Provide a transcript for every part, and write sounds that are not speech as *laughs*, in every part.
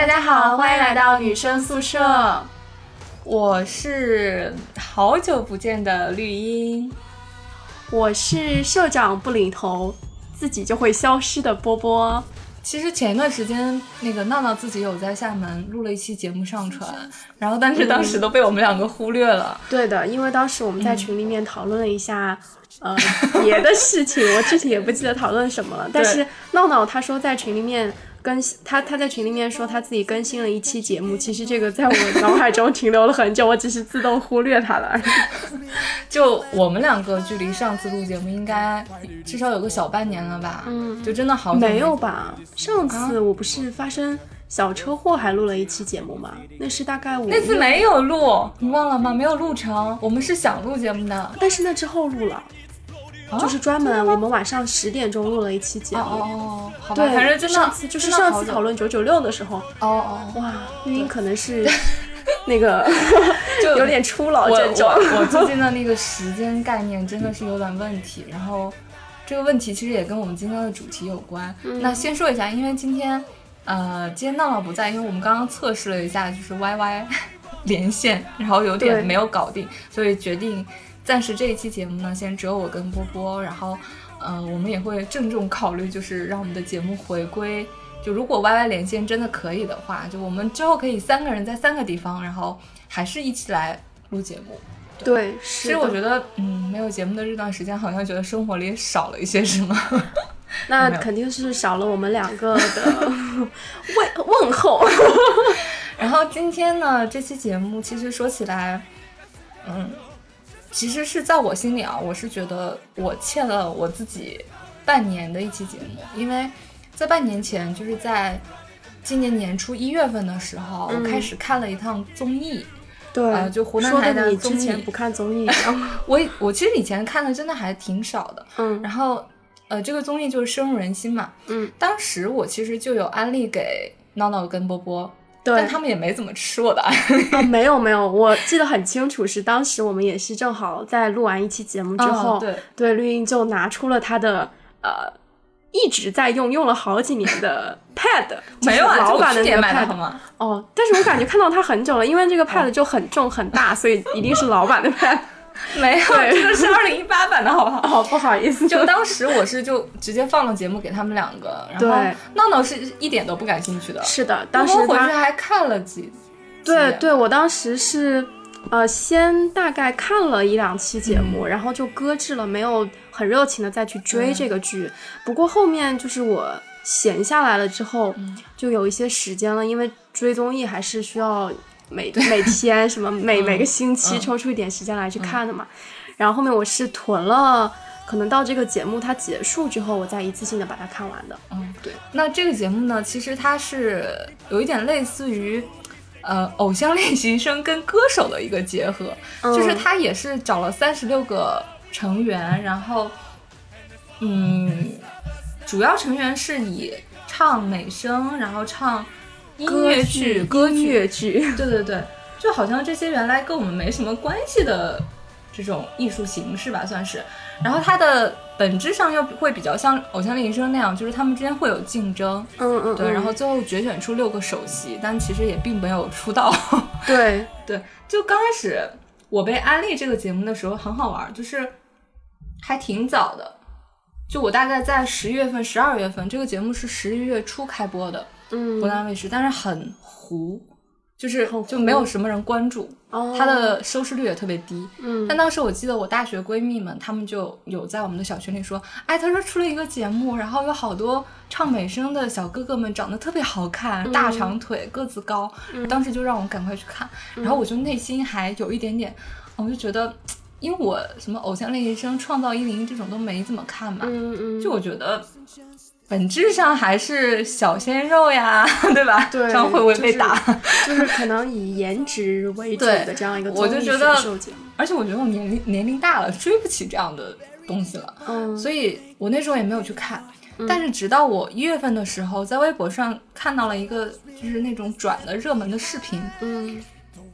大家好，欢迎来到女生宿舍。我是好久不见的绿茵，我是社长不领头，自己就会消失的波波。其实前一段时间，那个闹闹自己有在厦门录了一期节目上传，然后但是当时都被我们两个忽略了。对的，因为当时我们在群里面讨论了一下，呃，*laughs* 别的事情，我具体也不记得讨论什么了。但是闹闹他说在群里面。更新他他在群里面说他自己更新了一期节目，其实这个在我脑海中停留了很久，我只是自动忽略它了。*laughs* 就我们两个距离上次录节目应该至少有个小半年了吧？嗯，就真的好没有吧？上次我不是发生小车祸还录了一期节目吗？那是大概我那次没有录，你忘了吗？没有录成，我们是想录节目的，但是那之后录了。就是专门我们晚上十点钟录了一期节目，哦，好吧，反正就上次就是上次讨论九九六的时候，哦哦，哇，录音可能是 *laughs* 那个就 *laughs* 有点初老症状。我最近的 *laughs* 那个时间概念真的是有点问题，然后这个问题其实也跟我们今天的主题有关。那先说一下，因为今天呃，今天闹闹不在，因为我们刚刚测试了一下，就是 YY 连线，然后有点没有搞定，所以决定。暂时这一期节目呢，现在只有我跟波波，然后，呃，我们也会郑重考虑，就是让我们的节目回归。就如果 Y Y 连线真的可以的话，就我们之后可以三个人在三个地方，然后还是一起来录节目。对，其实我觉得，嗯，没有节目的这段时间，好像觉得生活里少了一些什么。*laughs* 那肯定是少了我们两个的问 *laughs* 问候。*laughs* 然后今天呢，这期节目其实说起来，嗯。其实是在我心里啊，我是觉得我欠了我自己半年的一期节目，因为在半年前，就是在今年年初一月份的时候，我开始看了一趟综艺，对，就湖南台的综艺。之前不看综艺，*laughs* 我我其实以前看的真的还挺少的，嗯，然后呃，这个综艺就是深入人心嘛，嗯，当时我其实就有安利给闹闹跟波波。但他们也没怎么吃我的。*laughs* 啊，没有没有，我记得很清楚，是当时我们也是正好在录完一期节目之后，对。对，绿茵就拿出了他的呃一直在用用了好几年的 *laughs* pad，没有啊，老版的那个 pad 吗？哦，但是我感觉看到它很久了，因为这个 pad 就很重很大，所以一定是老版的 pad。*laughs* 没有，这个是二零一八版的，好不好？哦，不好意思，就当时我是就直接放了节目给他们两个，然后闹闹是一点都不感兴趣的。是的，当时回去还看了几。对对，我当时是呃，先大概看了一两期节目，然后就搁置了，没有很热情的再去追这个剧。不过后面就是我闲下来了之后，就有一些时间了，因为追综艺还是需要。每每天什么每每个星期抽出一点时间来去看的嘛，然后后面我是囤了，可能到这个节目它结束之后，我再一次性的把它看完的。嗯，对。那这个节目呢，其实它是有一点类似于，呃，偶像练习生跟歌手的一个结合，就是它也是找了三十六个成员，然后，嗯，主要成员是以唱美声，然后唱。音乐剧、歌剧剧，*laughs* 对对对，就好像这些原来跟我们没什么关系的这种艺术形式吧，算是。然后它的本质上又会比较像偶像练习生那样，就是他们之间会有竞争，嗯嗯，对。然后最后决选出六个首席，但其实也并没有出道。对 *laughs* 对，就刚开始我被安利这个节目的时候很好玩，就是还挺早的，就我大概在十月份、十二月份，这个节目是十一月初开播的。嗯，湖南卫视，但是很糊，就是就没有什么人关注，它的收视率也特别低。嗯，但当时我记得我大学闺蜜们，她们就有在我们的小群里说，哎，她说出了一个节目，然后有好多唱美声的小哥哥们，长得特别好看，大长腿，个子高，当时就让我赶快去看。然后我就内心还有一点点，我就觉得，因为我什么偶像练习生、创造一零这种都没怎么看嘛，嗯嗯，就我觉得。本质上还是小鲜肉呀，*laughs* 对吧？对，这样会不会被打？就是可能以颜值为主的这样一个综艺选秀节目。而且我觉得我年龄年龄大了，追不起这样的东西了。嗯，所以我那时候也没有去看。但是直到我一月份的时候，在微博上看到了一个就是那种转的热门的视频，嗯，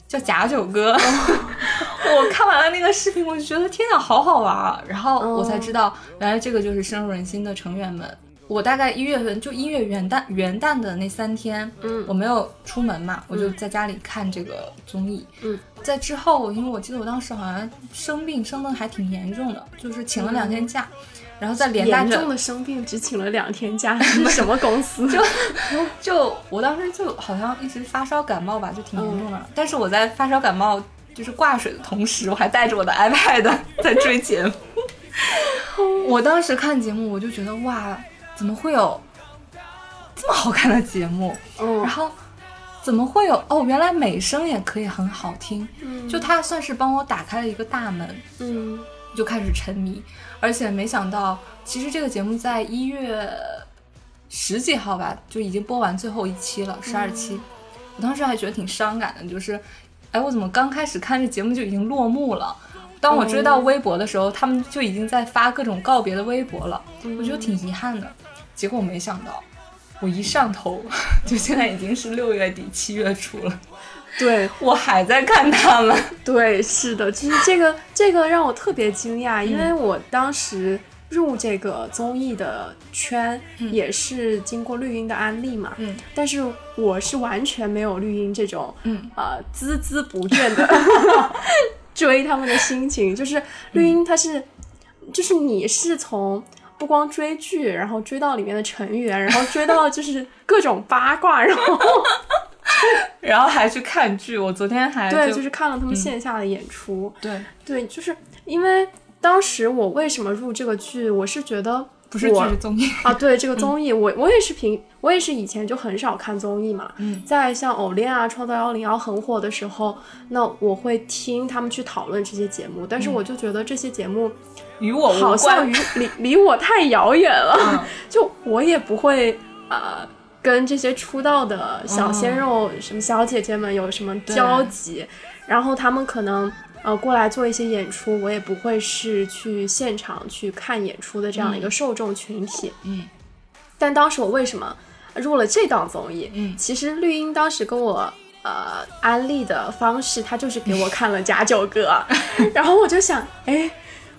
叫假酒哥。*laughs* 我看完了那个视频，我就觉得天呐，好好玩。然后我才知道，原来这个就是深入人心的成员们。我大概一月份就一月元旦元旦的那三天，嗯我没有出门嘛，我就在家里看这个综艺。嗯，在之后，因为我记得我当时好像生病生的还挺严重的，就是请了两天假，然后再连带着严重的生病只请了两天假，是什么公司？*laughs* 就就我当时就好像一直发烧感冒吧，就挺严重的。嗯但是我在发烧感冒就是挂水的同时，我还带着我的 iPad 在追节目。*laughs* 我当时看节目，我就觉得哇，怎么会有这么好看的节目？嗯然后怎么会有哦？原来美声也可以很好听，嗯就它算是帮我打开了一个大门。嗯就开始沉迷，而且没想到，其实这个节目在一月十几号吧就已经播完最后一期了，十二期。我当时还觉得挺伤感的，就是，哎，我怎么刚开始看这节目就已经落幕了？当我追到微博的时候，他们就已经在发各种告别的微博了，我觉得挺遗憾的。结果没想到，我一上头，*laughs* 就现在已经是六月底七月初了，对我还在看他们。*laughs* 对，是的，就是这个这个让我特别惊讶，因为我当时入这个综艺的圈也是经过绿茵的安利嘛，嗯。但是我是完全没有绿茵这种嗯。呃孜孜不倦的 *laughs* 追他们的心情，就是绿茵它是，就是你是从。不光追剧，然后追到里面的成员，然后追到就是各种八卦，然后 *laughs* 然后还去看剧，我昨天还对，就就是看了他们线下的演出，对，对，就是因为当时我为什么入这个剧，我是觉得不是综艺。啊，对这个综艺，我我也是平，我也是以前就很少看综艺嘛。嗯在像偶练啊、创造幺零幺很火的时候，那我会听他们去讨论这些节目，但是我就觉得这些节目与我无好像关。离离离我太遥远了，嗯 *laughs* 就我也不会呃跟这些出道的小鲜肉、什么小姐姐们有什么交集，然后他们可能呃过来做一些演出，我也不会是去现场去看演出的这样的一个受众群体。嗯但当时我为什么入了这档综艺？嗯其实绿茵当时跟我。呃，安利的方式，他就是给我看了假九哥，*laughs* 然后我就想，哎，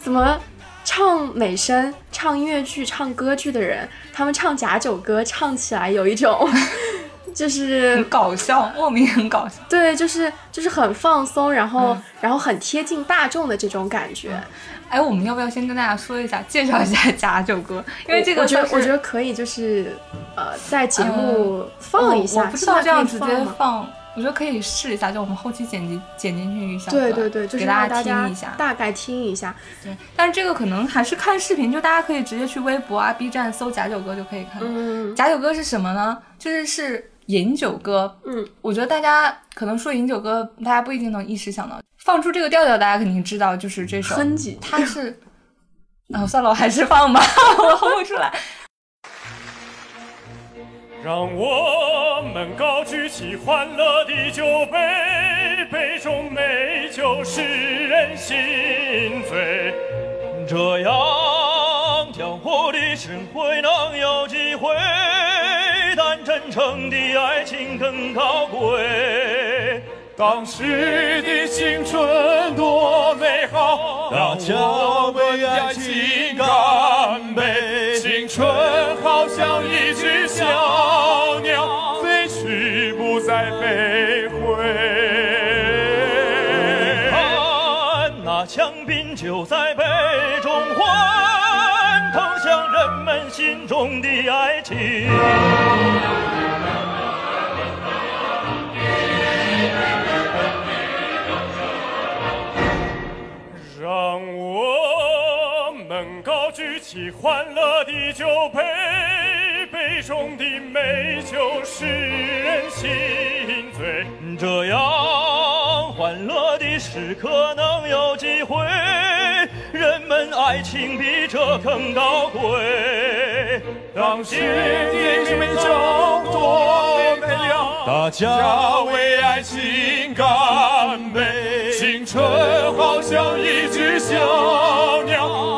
怎么唱美声、唱音乐剧、唱歌剧的人，他们唱假酒歌，唱起来有一种，*laughs* 就是很搞笑，莫名很搞笑。对，就是就是很放松，然后、嗯然后很贴近大众的这种感觉。哎，我们要不要先跟大家说一下，介绍一下假酒歌？因为这个我觉得我觉得可以，就是呃，在节目放一下，不知道这样直接放，我觉得可以试一下，就我们后期剪辑剪进去一小段，对对对，就是给让大家听一下。大概听一下。对，但是这个可能还是看视频，就大家可以直接去微博啊、B 站搜假酒歌就可以看。嗯假酒歌是什么呢？就是是饮酒歌。嗯，我觉得大家可能说饮酒歌，大家不一定能一时想到。放出这个调调，大家肯定知道，就是这首。哼几句它是，啊、算了，我还是放吧，*laughs* 我哼不出来。让我们高举起欢乐的酒杯，杯中美酒使人心醉。这样江湖的盛会能有机会，但真诚的爱情更高贵。当时的青春多美好，大家为爱情干杯！青春好像一只小心中的爱情。让我们高举起欢乐的酒杯，杯中的美酒使人心醉。这样欢乐的时刻能有机会，人们爱情比这更高贵。当时的美酒多美妙，大家为爱情干杯。青春好像一只小鸟，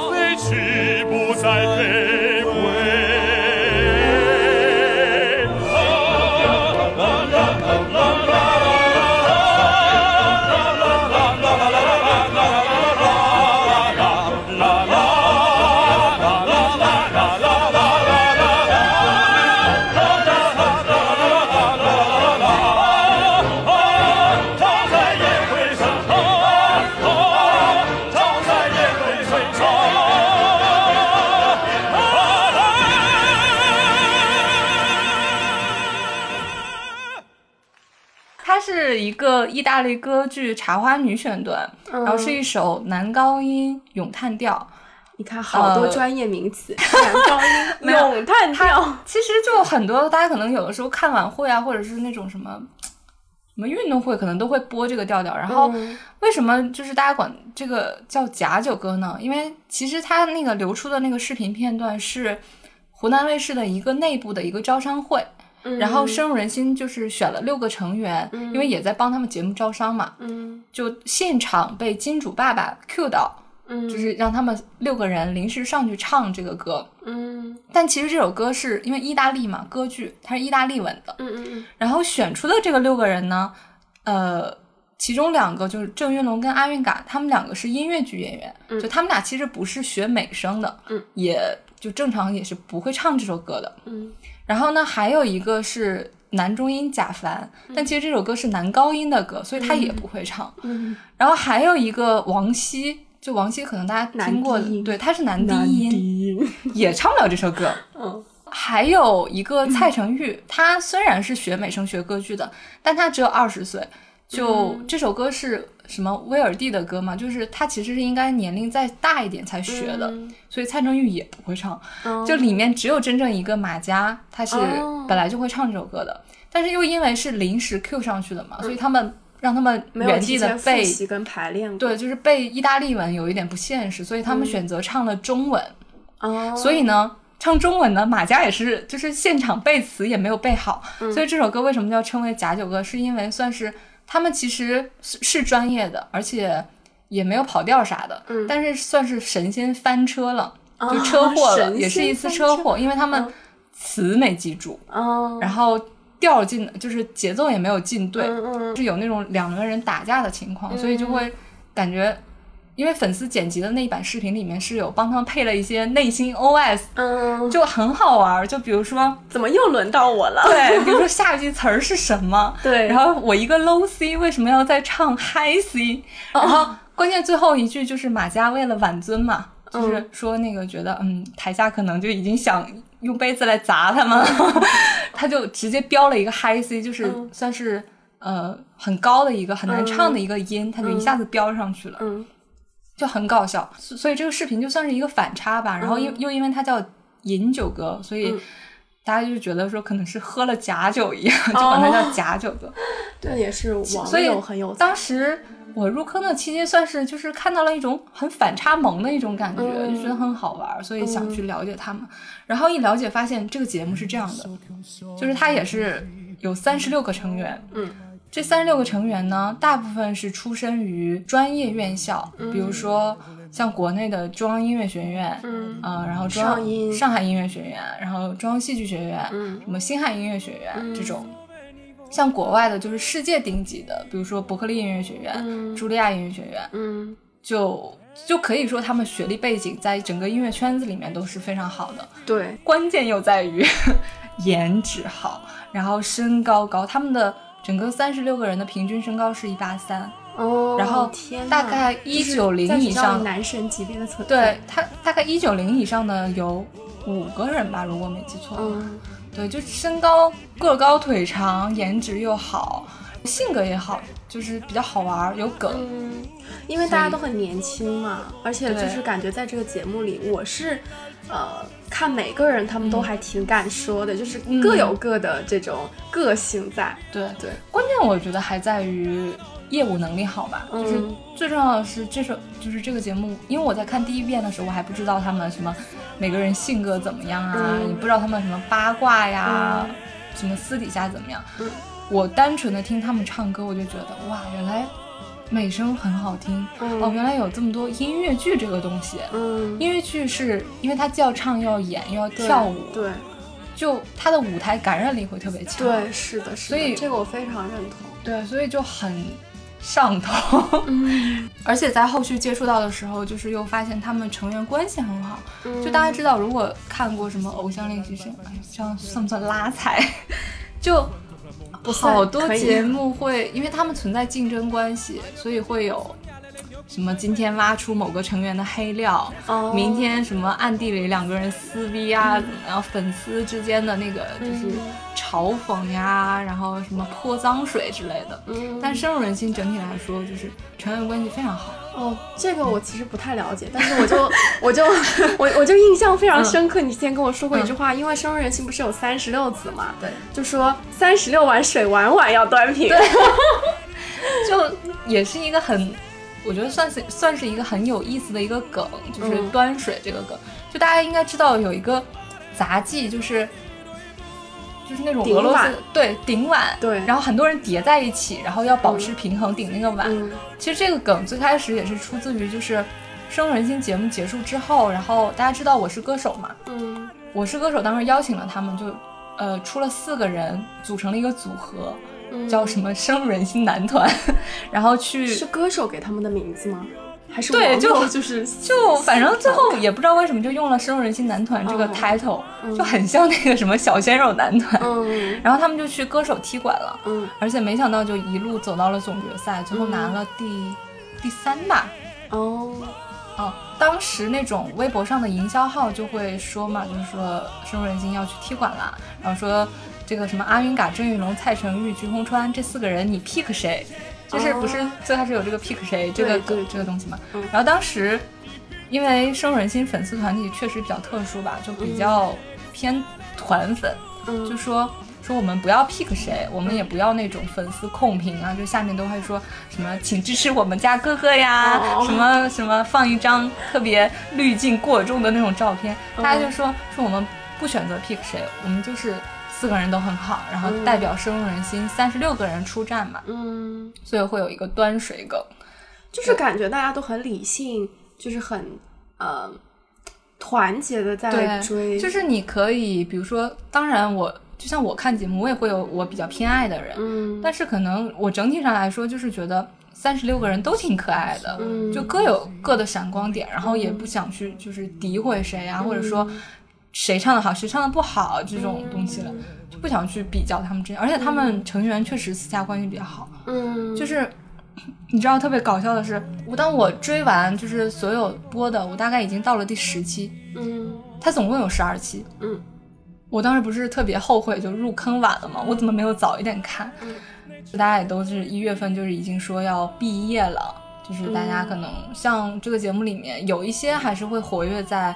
个意大利歌剧《茶花女》选段，然后是一首男高音咏叹调。你看，好多专业名词，男高音 *laughs* 咏叹调。其实就很多，大家可能有的时候看晚会啊，或者是那种什么什么运动会，可能都会播这个调调。然后为什么就是大家管这个叫假酒歌呢？因为其实它那个流出的那个视频片段是湖南卫视的一个内部的一个招商会。然后深入人心，就是选了六个成员，因为也在帮他们节目招商嘛。嗯，就现场被金主爸爸 Q 到，嗯，就是让他们六个人临时上去唱这个歌。嗯，但其实这首歌是因为意大利嘛，歌剧它是意大利文的。嗯嗯嗯。然后选出的这个六个人呢，呃，其中两个就是郑云龙跟阿韵嘎，他们两个是音乐剧演员，就他们俩其实不是学美声的，嗯，也就正常也是不会唱这首歌的。嗯。然后呢，还有一个是男中音贾凡，但其实这首歌是男高音的歌，所以他也不会唱。嗯，然后还有一个王希，就王希可能大家听过，对，他是男低音，也唱不了这首歌。嗯，还有一个蔡成玉，他虽然是学美声、学歌剧的，但他只有二十岁。就这首歌是什么威尔第的歌嘛？就是他其实是应该年龄再大一点才学的，所以蔡成玉也不会唱。就里面只有真正一个马佳，他是本来就会唱这首歌的，但是又因为是临时 Q 上去的嘛，所以他们让他们原地的背跟排练。对，就是背意大利文有一点不现实，所以他们选择唱了中文。哦，所以呢，唱中文呢马佳也是就是现场背词也没有背好，所以这首歌为什么叫称为假酒歌？是因为算是。他们其实是是专业的，而且也没有跑调啥的，嗯，但是算是神仙翻车了，就车祸了，*laughs* 也是一次车祸，因为他们词没记住，哦，然后调进就是节奏也没有进对，嗯嗯，是有那种两个人打架的情况，所以就会感觉。因为粉丝剪辑的那一版视频里面是有帮他们配了一些内心 OS，嗯，就很好玩。就比如说，怎么又轮到我了？对，*laughs* 比如说下一句词儿是什么？对，然后我一个 low C 为什么要再唱 high C？然后关键最后一句就是马佳为了挽尊嘛，就是说那个觉得嗯台下可能就已经想用杯子来砸他们，*laughs* 他就直接标了一个 high C，就是算是呃很高的一个很难唱的一个音，他就一下子标上去了。嗯。就很搞笑，所以这个视频就算是一个反差吧。然后又又因为它叫饮酒歌，所以大家就觉得说可能是喝了假酒一样，就管它叫假酒歌。*laughs* 对，也是网友很有。当时我入坑的期间，算是就是看到了一种很反差萌的一种感觉，就觉得很好玩，所以想去了解他们。然后一了解发现这个节目是这样的，就是它也是有三十六个成员。嗯。这三十六个成员呢，大部分是出身于专业院校，比如说像国内的中央音乐学院，嗯，然后中央上海音乐学院，然后中央戏剧学院，嗯，什么星海音乐学院这种，像国外的就是世界顶级的，比如说伯克利音乐学院、茱莉亚音乐学院，嗯，就就可以说他们学历背景在整个音乐圈子里面都是非常好的。对，关键又在于 *laughs* 颜值好，然后身高高，他们的。整个三十六个人的平均身高是一八三哦，然后大概一九零以上男神级别的存在，对他大概一九零以上的有五个人吧，如果没记错。嗯，对，就身高个高腿长，颜值又好，性格也好，就是比较好玩有梗。嗯，因为大家都很年轻嘛，而且就是感觉在这个节目里，我是。呃，看每个人，他们都还挺敢说的，就是各有各的这种个性在。对。对，关键我觉得还在于业务能力好吧，就是最重要的是这首就是这个节目，因为我在看第一遍的时候，我还不知道他们什么每个人性格怎么样啊，也不知道他们什么八卦呀，什么私底下怎么样。我单纯的听他们唱歌，我就觉得哇，原来。美声很好听哦，原来有这么多音乐剧这个东西。嗯，音乐剧是因为它既要唱又要演又要跳舞，对，就它的舞台感染力会特别强。对，是的，是的。所以这个我非常认同。对，所以就很上头。嗯，*laughs* 而且在后续接触到的时候，就是又发现他们成员关系很好。嗯，就大家知道，如果看过什么《偶像练习生》，哎，这样算不算拉踩？*laughs* 就。好多节目会，因为他们存在竞争关系，所以会有什么今天挖出某个成员的黑料，哦明天什么暗地里两个人撕逼啊，怎么样？粉丝之间的那个就是嗯嘲讽呀，然后什么泼脏水之类的。嗯但深入人心，整体来说就是成员关系非常好。哦，这个我其实不太了解，但是我就我就我我就印象非常深刻。你之前跟我说过一句话，因为深入人心不是有三十六子嘛，对，就说三十六碗水碗碗要端平。*laughs* 对就也是一个很，我觉得算是算是一个很有意思的一个梗，就是嗯端水这个梗。就大家应该知道有一个杂技，就是就是那种顶俄罗斯碗对顶碗，对然后很多人叠在一起，然后要保持平衡顶那个碗。嗯其实这个梗最开始也是出自于就是《深入人心》节目结束之后，然后大家知道我是歌手嘛，嗯我是歌手当时邀请了他们就。呃，出了四个人，组成了一个组合，嗯叫什么“深入人心男团”，*laughs* 然后去是歌手给他们的名字吗？还是对就就是就反正最后也不知道为什么就用了“深入人心男团”这个哦 title，、嗯就很像那个什么小鲜肉男团。嗯 *laughs* 然后他们就去歌手踢馆了，嗯而且没想到就一路走到了总决赛，最后拿了第、第三吧。哦哦，当时那种微博上的营销号就会说嘛，就是说深入人心要去踢馆啦，然后说这个什么阿云嘎、郑云龙、蔡成玉、菊红川这四个人，你 pick 谁？就是不是最开始有这个 pick 谁这个这个东西嘛？嗯。然后当时因为深入人心粉丝团体确实比较特殊吧，就比较偏团粉，嗯。就说说我们不要 pick 谁，我们也不要那种粉丝控评啊，就下面都会说什么请支持我们家哥哥呀，哦。什么什么放一张特别滤镜过重的那种照片，嗯。大家就说说我们不选择 pick 谁，我们就是四个人都很好，然后嗯。代表深入人心，三十六个人出战嘛，嗯，所以会有一个端水梗。就是感觉大家都很理性，就是很呃团结的在对，追，就是你可以，比如说，当然我就像我看节目，我也会有我比较偏爱的人，嗯。但是可能我整体上来说，就是觉得三十六个人都挺可爱的，嗯。就各有各的闪光点，然后也不想去就是诋毁谁啊，或者说谁唱的好，谁唱的不好这种东西了，就不想去比较他们之间，而且他们成员确实私下关系比较好，嗯就是。你知道特别搞笑的是，我当我追完就是所有播的，我大概已经到了第十期，嗯它总共有十二期，嗯我当时不是特别后悔就入坑晚了吗？我怎么没有早一点看？大家也都是一月份就是已经说要毕业了，就是大家可能像这个节目里面有一些还是会活跃在，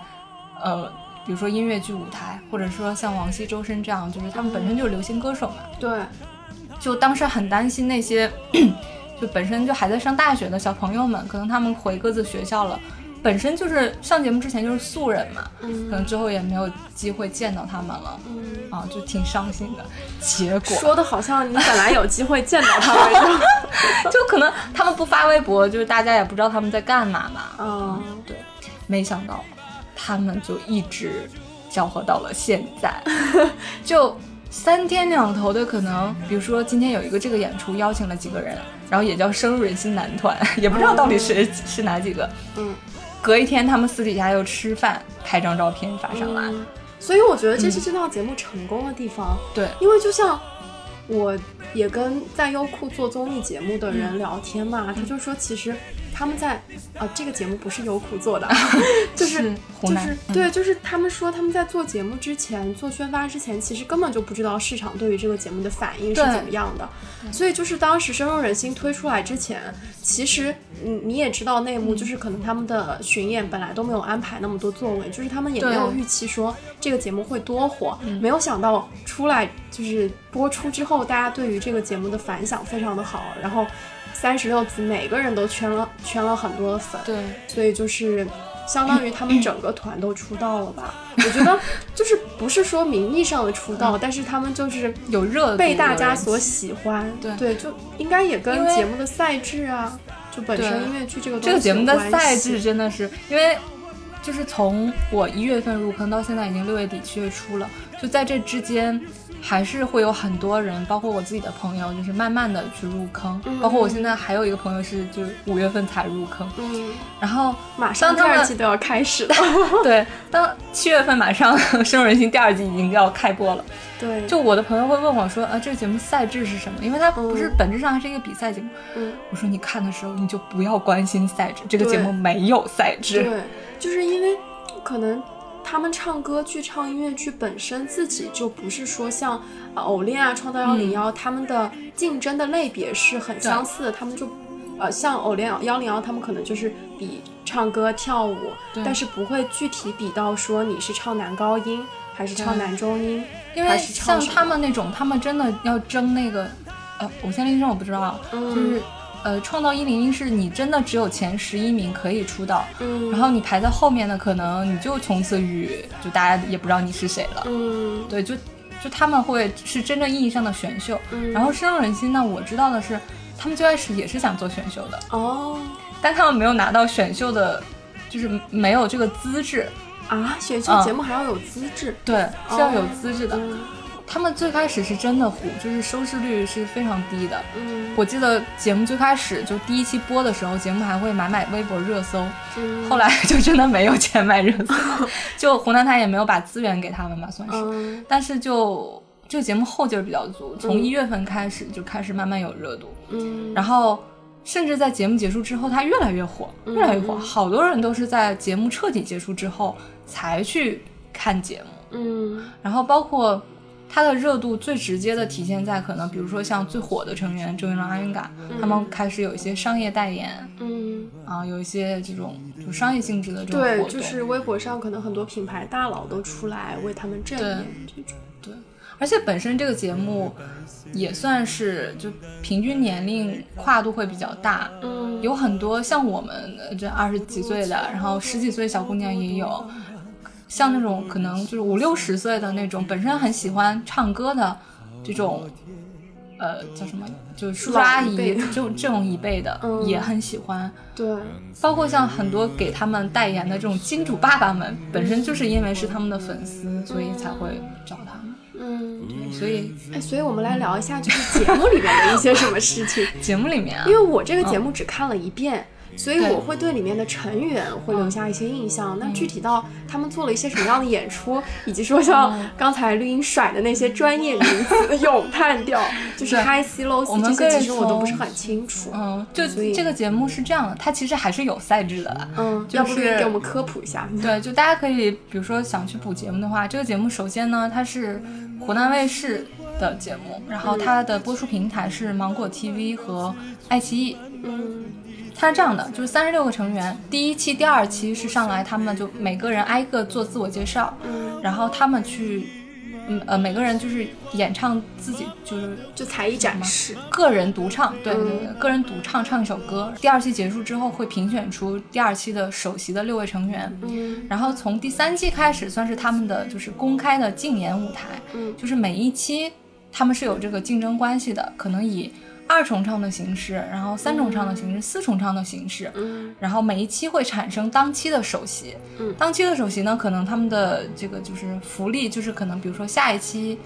呃，比如说音乐剧舞台，或者说像王晰、周深这样，就是他们本身就是流行歌手嘛。对，就当时很担心那些 *coughs* 就本身就还在上大学的小朋友们，可能他们回各自学校了。本身就是上节目之前就是素人嘛，嗯可能之后也没有机会见到他们了。嗯。啊，就挺伤心的。结果说的好像你本来有机会见到他们 *laughs* 一样。就可能他们不发微博，就是大家也不知道他们在干嘛嘛。嗯，对，没想到他们就一直搅和到了现在，*laughs* 就三天两头的可能，比如说今天有一个这个演出，邀请了几个人，然后也叫深入人心男团，*laughs* 也不知道到底是、是哪几个。嗯，隔一天他们私底下又吃饭，拍张照片发上来。嗯。所以我觉得这是这档节目成功的地方，对，因为就像我也跟在优酷做综艺节目的人聊天嘛，嗯。他就说其实他们在啊、这个节目不是优酷做的，*laughs* 就是是就是、嗯。对，就是他们说他们在做节目之前做宣发之前，其实根本就不知道市场对于这个节目的反应是怎么样的，所以就是当时深入人心推出来之前，其实你你也知道内嗯。幕，就是可能他们的巡演本来都没有安排那么多座位，就是他们也没有预期说这个节目会多火，嗯。没有想到出来就是播出之后，大家对于这个节目的反响非常的好，然后三十六子每个人都圈了圈了很多的粉，对，所以就是相当于他们 *clears throat* 整个团都出道了吧？我觉得就是不是说名义上的出道，但是他们就是有热被大家所喜欢，对就应该也跟节目的赛制啊，就本身音乐剧这个这个节目的赛制真的是，因为就是从我一月份入坑到现在已经六月底七月初了，就在这之间还是会有很多人，包括我自己的朋友，就是慢慢的去入坑。嗯包括我现在还有一个朋友是，就是五月份才入坑。嗯，然后马上第二季都要开始了。*laughs* 对，当七月份马上《深入人心》第二季已经要开播了。对，就我的朋友会问我说，啊，这个节目赛制是什么？因为它不是、嗯本质上还是一个比赛节目。嗯，我说你看的时候你就不要关心赛制，这个节目没有赛制。对，就是因为可能他们唱歌剧、唱音乐剧本身自己就不是说像呃偶练啊、创造幺零幺他们的竞争的类别是很相似的，他们就呃像偶练幺零幺，他们可能就是比唱歌、跳舞，但是不会具体比到说你是唱男高音还是唱男中音，因为像他们那种，他们真的要争那个，呃，偶像练习生我不知道就是呃，创造一零一是你真的只有前十一名可以出道，嗯，然后你排在后面的，可能你就从此与就大家也不知道你是谁了。嗯对，就就他们会是真正意义上的选秀。嗯然后深入人心呢，我知道的是，他们最开始也是想做选秀的，哦但他们没有拿到选秀的，就是没有这个资质。啊，选秀嗯节目还要有资质，对，是要有资质的。嗯他们最开始是真的火，就是收视率是非常低的。嗯。我记得节目最开始就第一期播的时候，节目还会买买微博热搜，嗯，后来就真的没有钱买热搜，*laughs* 就湖南台也没有把资源给他们吧，算是。嗯。但是就这个节目后劲儿比较足，从一月份开始就开始慢慢有热度，嗯，然后甚至在节目结束之后，它越来越火，嗯。越来越火，好多人都是在节目彻底结束之后才去看节目，嗯。然后包括。它的热度最直接的体现在可能，比如说像最火的成员周云龙、阿云嘎，他们开始有一些商业代言嗯。啊，有一些这种就商业性质的这种活对，就是微博上可能很多品牌大佬都出来为他们正言这种。对，而且本身这个节目也算是就平均年龄跨度会比较大，嗯有很多像我们呃这二十几岁的，然后十几岁小姑娘也有，像那种可能就是五六十岁的那种，本身很喜欢唱歌的这种，呃，叫什么，就是叔叔阿姨这种这种一辈的、嗯也很喜欢，对，包括像很多给他们代言的这种金主爸爸们，本身就是因为是他们的粉丝，所以才会找他们。嗯，所以哎，所以我们来聊一下就是节目里面的一些什么事情，节目里面啊因，为我这个节目只看了一遍。所以我会对里面的成员会留下一些印象。那具体到他们做了一些什么样的演出，以及说像嗯刚才绿茵甩的那些专业名词咏叹调，就是对 high C low 我 C 这些，们其实我都不是很清楚。嗯，就所以这个节目是这样的，它其实还是有赛制的啦。嗯，就要不给我们科普一下？对，就大家可以，比如说想去补节目的话，这个节目首先呢，它是湖南卫视的节目，然后它的播出平台是芒果 TV 和爱奇艺。嗯它是这样的，就是三十六个成员，第一期、第二期是上来，他们就每个人挨个做自我介绍，嗯，然后他们去，嗯呃，每个人就是演唱自己就是就才艺展示。个人独唱，对对对，嗯个人独唱唱一首歌。第二期结束之后会评选出第二期的首席的六位成员，嗯。然后从第三期开始算是他们的就是公开的竞演舞台，嗯。就是每一期他们是有这个竞争关系的，可能以二重唱的形式，然后三重唱的形式，四重唱的形式，嗯。然后每一期会产生当期的首席，嗯。当期的首席呢，可能他们的这个就是福利，就是可能比如说下一期。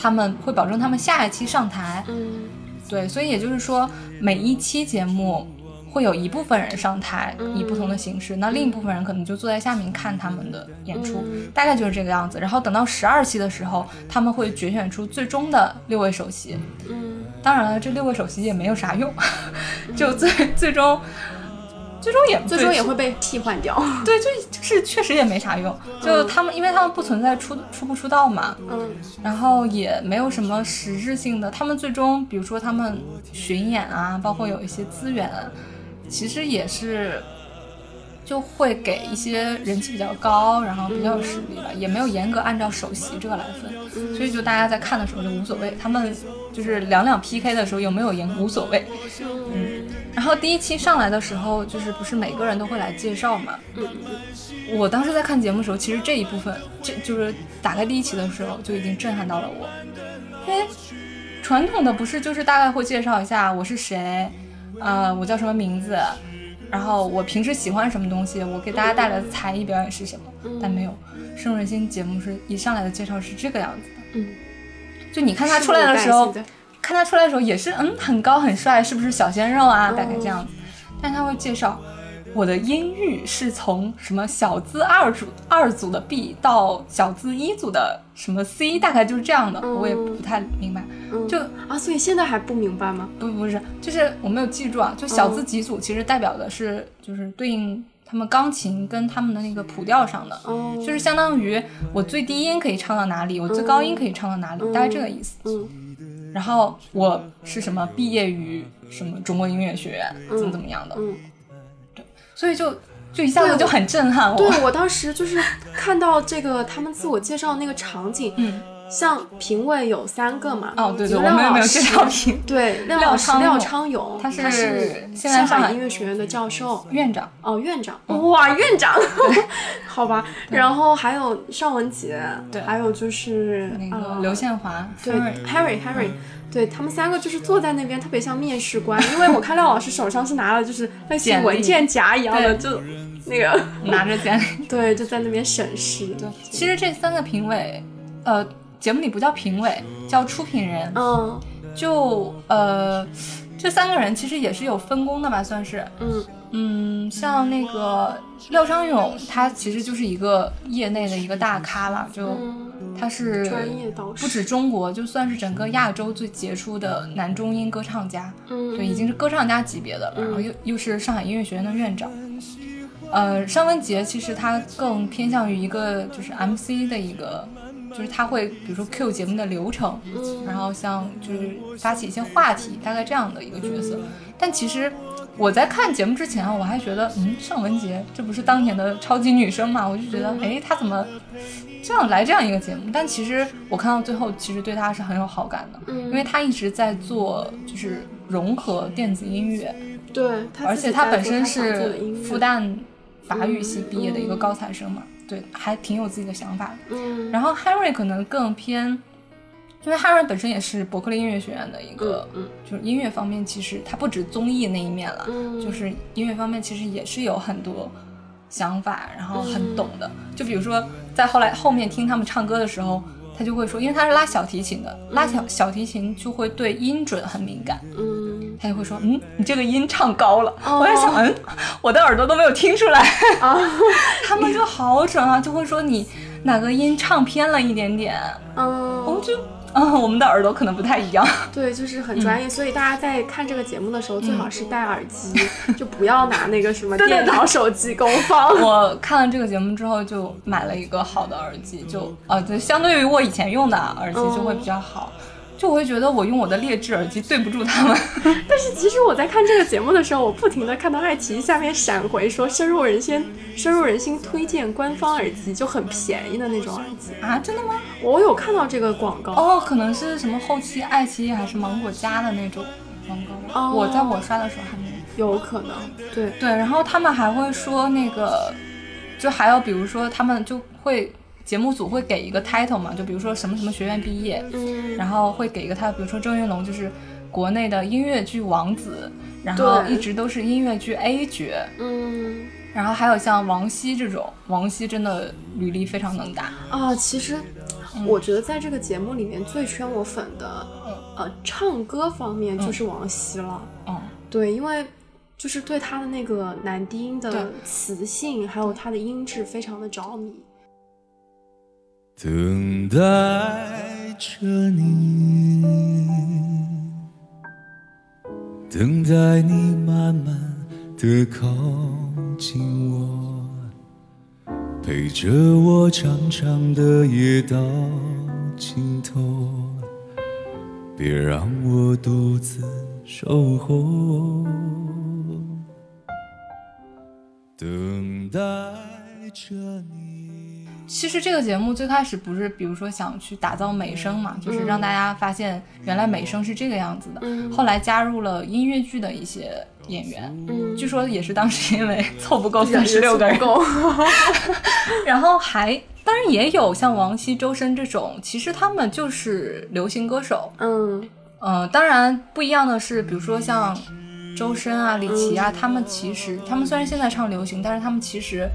他们会保证他们下一期上台，嗯。对，所以也就是说，每一期节目会有一部分人上台，以不同的形式，那另一部分人可能就坐在下面看他们的演出，嗯。大概就是这个样子。然后等到十二期的时候，他们会决选出最终的六位首席。嗯当然了，这六个首席也没有啥用，*laughs* 就最最终。最终也最终也会被替换掉。对，就就是确实也没啥用。就他们，因为他们不存在出出不出道嘛，嗯然后也没有什么实质性的。他们最终，比如说他们巡演啊，包括有一些资源，其实也是就会给一些人气比较高，然后比较有实力吧，也没有严格按照首席这个来分，所以就大家在看的时候就无所谓。他们就是两两 PK 的时候有没有赢无所谓。嗯然后第一期上来的时候，就是不是每个人都会来介绍嘛？嗯我当时在看节目的时候，其实这一部分，这就是打开第一期的时候就已经震撼到了我，因为传统的不是就是大概会介绍一下我是谁，呃，我叫什么名字，然后我平时喜欢什么东西，我给大家带来的才艺表演是什么，但没有《深入人心》节目是一上来的介绍是这个样子的，嗯，就你看他出来的时候看他出来的时候也是嗯很高很帅，是不是小鲜肉啊？大概这样子。但他会介绍我的音域是从什么小字二组二组的 B 到小字一组的什么 C，大概就是这样的，嗯我也不太明白。嗯就啊，所以现在还不明白吗？不不是，就是我没有记住啊，就小字几组其实代表的是就是对应他们钢琴跟他们的那个谱调上的。哦，就是相当于我最低音可以唱到哪里，我最高音可以唱到哪里，大概这个意思。嗯然后我是什么毕业于什么中国音乐学院，怎么怎么样的，嗯，所以就就一下子就很震撼我。对我当时就是看到这个他们自我介绍那个场景，嗯，像评委有三个嘛，哦对对，我们也没有廖老师介绍评对，廖廖昌永，他是是现在上上海音乐学院的教授。院长，哦，院长，哇，院长，*laughs* 好吧。然后还有尚雯婕，对还有就是那个呃刘宪华，对 Harry Harry，对他们三个就是坐在那边，特别像面试官，因为我看廖老师手上是拿了就是类似于简历文件夹一样的，就那个拿着简历。*laughs* 对，就在那边审视。对，其实这三个评委，呃，节目里不叫评委，叫出品人。嗯。就呃，这三个人其实也是有分工的吧，算是。嗯。嗯，像那个廖昌永，他其实就是一个业内的一个大咖了，就嗯，他是专业导师。不止中国，就算是整个亚洲最杰出的男中音歌唱家，嗯。对，已经是歌唱家级别的了，然后又又是上海音乐学院的院长。呃，尚雯婕其实她更偏向于一个就是 MC 的一个，就是他会比如说 Q 节目的流程，嗯然后像就是发起一些话题，大概这样的一个角色。但其实我在看节目之前啊，我还觉得，嗯，尚雯婕这不是当年的超级女生嘛？我就觉得，哎，她怎么这样来这样一个节目？但其实我看到最后，其实对她是很有好感的，嗯因为她一直在做就是融合电子音乐，对，而且她本身是复旦法语系毕业的一个高材生嘛，对，还挺有自己的想法的。嗯，然后 Harry 可能更偏，因为 Harry 本身也是伯克利音乐学院的一个，嗯就是音乐方面，其实他不止综艺那一面了，嗯就是音乐方面其实也是有很多想法，然后很懂的。嗯就比如说在后来后面听他们唱歌的时候。他就会说，因为他是拉小提琴的，拉小小提琴就会对音准很敏感，嗯。他就会说，嗯，你这个音唱高了。哦。我在想，嗯，我的耳朵都没有听出来。啊，*laughs* 他们就好准啊，就会说你哪个音唱偏了一点点，嗯我就，*laughs* 嗯，我们的耳朵可能不太一样。*laughs* 对，就是很专嗯业，所以大家在看这个节目的时候，最好是戴耳机，就不要拿那个什么电脑、手机功放。*laughs* 我看了这个节目之后，就买了一个好的耳机，就呃，就，相对于我以前用的耳机就会比较好。就我会觉得我用我的劣质耳机对不住他们。*laughs* 但是其实我在看这个节目的时候，我不停的看到爱奇艺下面闪回说深入人心、深入人心推荐官方耳机，就很便宜的那种耳机。啊，真的吗？我有看到这个广告。哦，可能是什么后期爱奇艺还是芒果家的那种广告。哦我在我刷的时候还没有。有可能，对，对，然后他们还会说那个，就还有比如说他们就会节目组会给一个 title 嘛，就比如说什么什么学院毕业，嗯，然后会给一个他，比如说郑云龙就是国内的音乐剧王子，然后一直都是音乐剧 A 角，嗯。然后还有像王晰这种，王晰真的履历非常能打，啊，其实我觉得在这个节目里面最圈我粉的，呃，唱歌方面就是王晰了。嗯，对，因为就是对他的那个男低音的磁性，还有他的音质非常的着迷。等待着你，等待你慢慢的靠近我，陪着我长长的夜到尽头，别让我独自守候。等待着你。其实这个节目最开始不是，比如说想去打造美声嘛，就是让大家发现原来美声是这个样子的。嗯后来加入了音乐剧的一些演员，嗯，据说也是当时因为凑不够人三十六个人，够。然后还当然也有像王晰、周深这种，其实他们就是流行歌手。嗯呃、当然不一样的是，比如说像周深啊、李琦啊，他们其实他们虽然现在唱流行，但是他们其实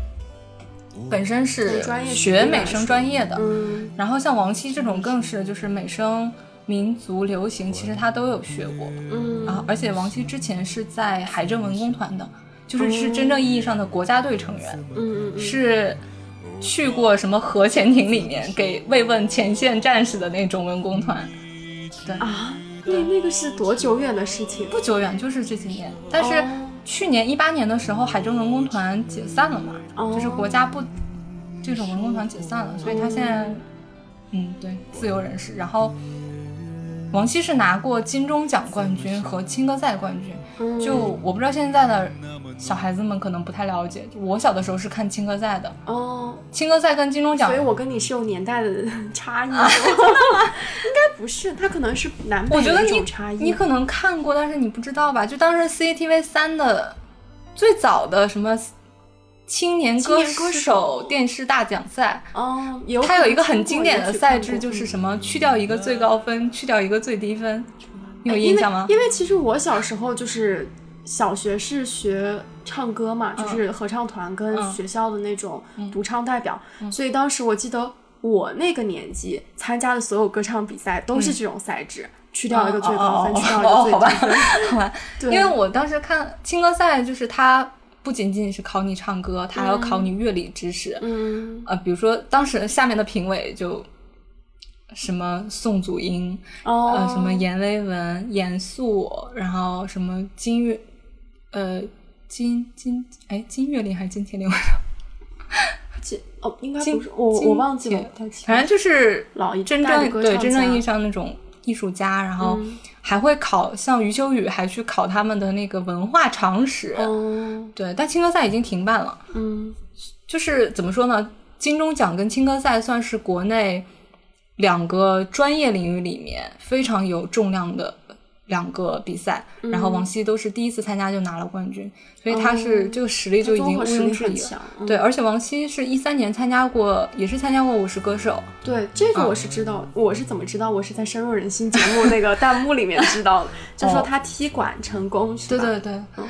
本身是学美声专业的。嗯然后像王晰这种更是就是美声民族流行，其实他都有学过。嗯啊，而且王希之前是在海政文工团的，就是是真正意义上的国家队成员，嗯嗯嗯，是去过什么核潜艇里面给慰问前线战士的那种文工团。对，啊，那那个是多久远的事情？不久远，就是这几年。但是哦去年一八年的时候，海政文工团解散了嘛，哦就是国家不这种文工团解散了，所以他现在嗯对自由人士。然后王希是拿过金钟奖冠军和青歌赛冠军。嗯就我不知道现在的小孩子们可能不太了解，我小的时候是看青歌赛的，哦，青歌赛跟金钟奖所以我跟你是有年代的差异的，真的吗？应该不是，他可能是南北的一我觉得你种差异。你可能看过，但是你不知道吧？就当时 CCTV 三的最早的什么青年歌手手。电视大奖赛，哦，有它有一个很经典的赛制，就是什么去掉一个最高分，去掉一个最低分，你有哎印象吗？因为其实我小时候就是小学是学唱歌嘛，就是合唱团跟嗯。学校的那种独唱代表，所以当时我记得我那个年纪参加的所有歌唱比赛都是这种赛制，去掉一个最高分，哦去掉一个最低分。*laughs* 好吧，对，因为我当时看青歌赛，就是它不仅仅是考你唱歌，他还要考你乐理知识。嗯呃，比如说当时下面的评委就什么宋祖英，哦，呃，什么阎维文、阎肃，然后什么金月，呃，金金哎金岳霖还是金铁霖？我 *laughs* 金哦，应该金不是我我忘记了反正就是老一真正对真正意义上那种艺术家，然后嗯还会考，像余秋雨还去考他们的那个文化常识。哦，对，但青歌赛已经停办了。嗯就是怎么说呢？金钟奖跟青歌赛算是国内两个专业领域里面非常有重量的两个比赛。然后王希都是第一次参加就拿了冠军，所以他是、哦这个实力就已经毋庸置疑了。对，而且王希是一三年参加过，也是参加过《我是歌手》。对，这个嗯我是知道，我是怎么知道？我是在深入人心节目那个 *laughs* 弹幕里面知道的，*laughs* 就说他踢馆成功，是？对对对嗯。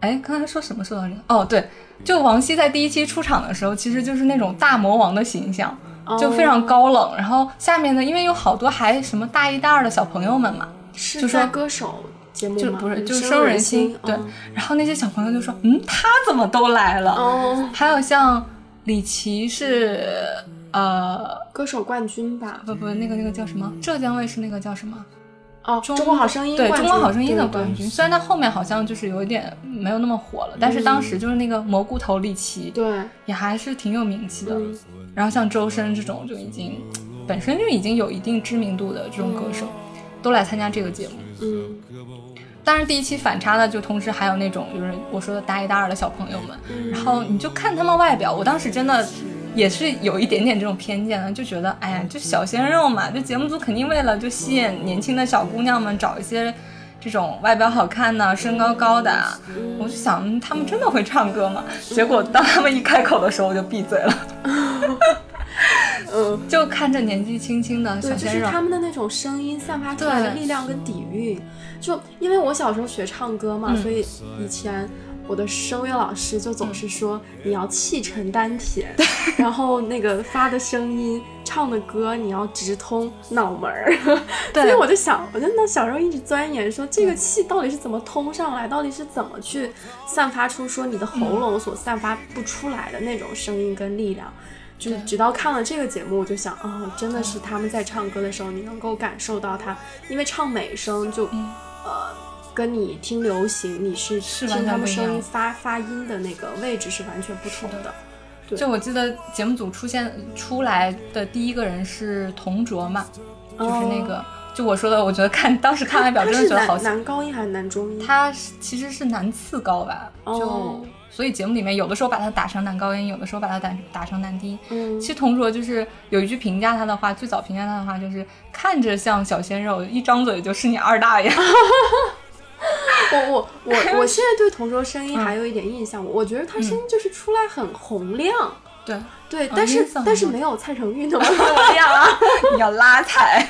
哎，刚才说什么说到这个？哦，对，就王希在第一期出场的时候，其实就是那种大魔王的形象，就非常哦高冷。然后下面呢，因为有好多还什么大一大二的小朋友们嘛，是就说在歌手节目吗？就不是就是深深入人人心。对嗯，然后那些小朋友就说：“嗯，他怎么都来了？”哦，还有像李琦是呃歌手冠军吧？不不那个那个叫什么？浙江卫视那个叫什么？哦，中国好声音对中国好声音的冠军，虽然他后面好像就是有一点没有那么火了，但是当时就是那个蘑菇头李琦，对，也还是挺有名气的。嗯然后像周深这种就已经本身就已经有一定知名度的这种歌手，都来参加这个节目。嗯当然，第一期反差的就同时还有那种就是我说的大一大二的小朋友们，嗯然后你就看他们外表，我当时真的也是有一点点这种偏见的，就觉得哎呀，就小鲜肉嘛，就节目组肯定为了就吸引年轻的小姑娘们，找一些这种外表好看的、身高高的啊。我就想，嗯他们真的会唱歌吗？结果当他们一开口的时候，我就闭嘴了。*laughs* 嗯，就看着年纪轻轻的对，小鲜肉，就是他们的那种声音散发出来的力量跟底蕴。就因为我小时候学唱歌嘛，嗯所以以前我的声乐老师就总是说你要气沉丹田，*laughs* 然后那个发的声音、唱的歌你要直通脑门儿。*laughs* 所以我就想，我就那小时候一直钻研说这个气到底是怎么通上来，到底是怎么去散发出说你的喉咙所散发不出来的那种声音跟力量。就是直到看了这个节目，我就想，哦，真的是他们在唱歌的时候，你能够感受到他，因为唱美声就，嗯呃，跟你听流行，你是听他们声音发发音的那个位置是完全不同的。对就我记得节目组出现出来的第一个人是童卓嘛，就是那个，就我说的，我觉得看当时看外表真的觉得好像男高音还是男中音？他是其实是男次高吧，哦就所以节目里面有的时候把他打成男高音，有的时候把他打打成男低音。嗯其实同卓就是有一句评价他的话，最早评价他的话就是看着像小鲜肉，一张嘴就是你二大爷。*laughs* *laughs* 我我我 *laughs* 我现在对同卓声嗯音还有一点印象，我觉得他声音就是出来很洪亮，对，对，嗯但是但是没有蔡成玉那么洪亮啊。你要拉踩。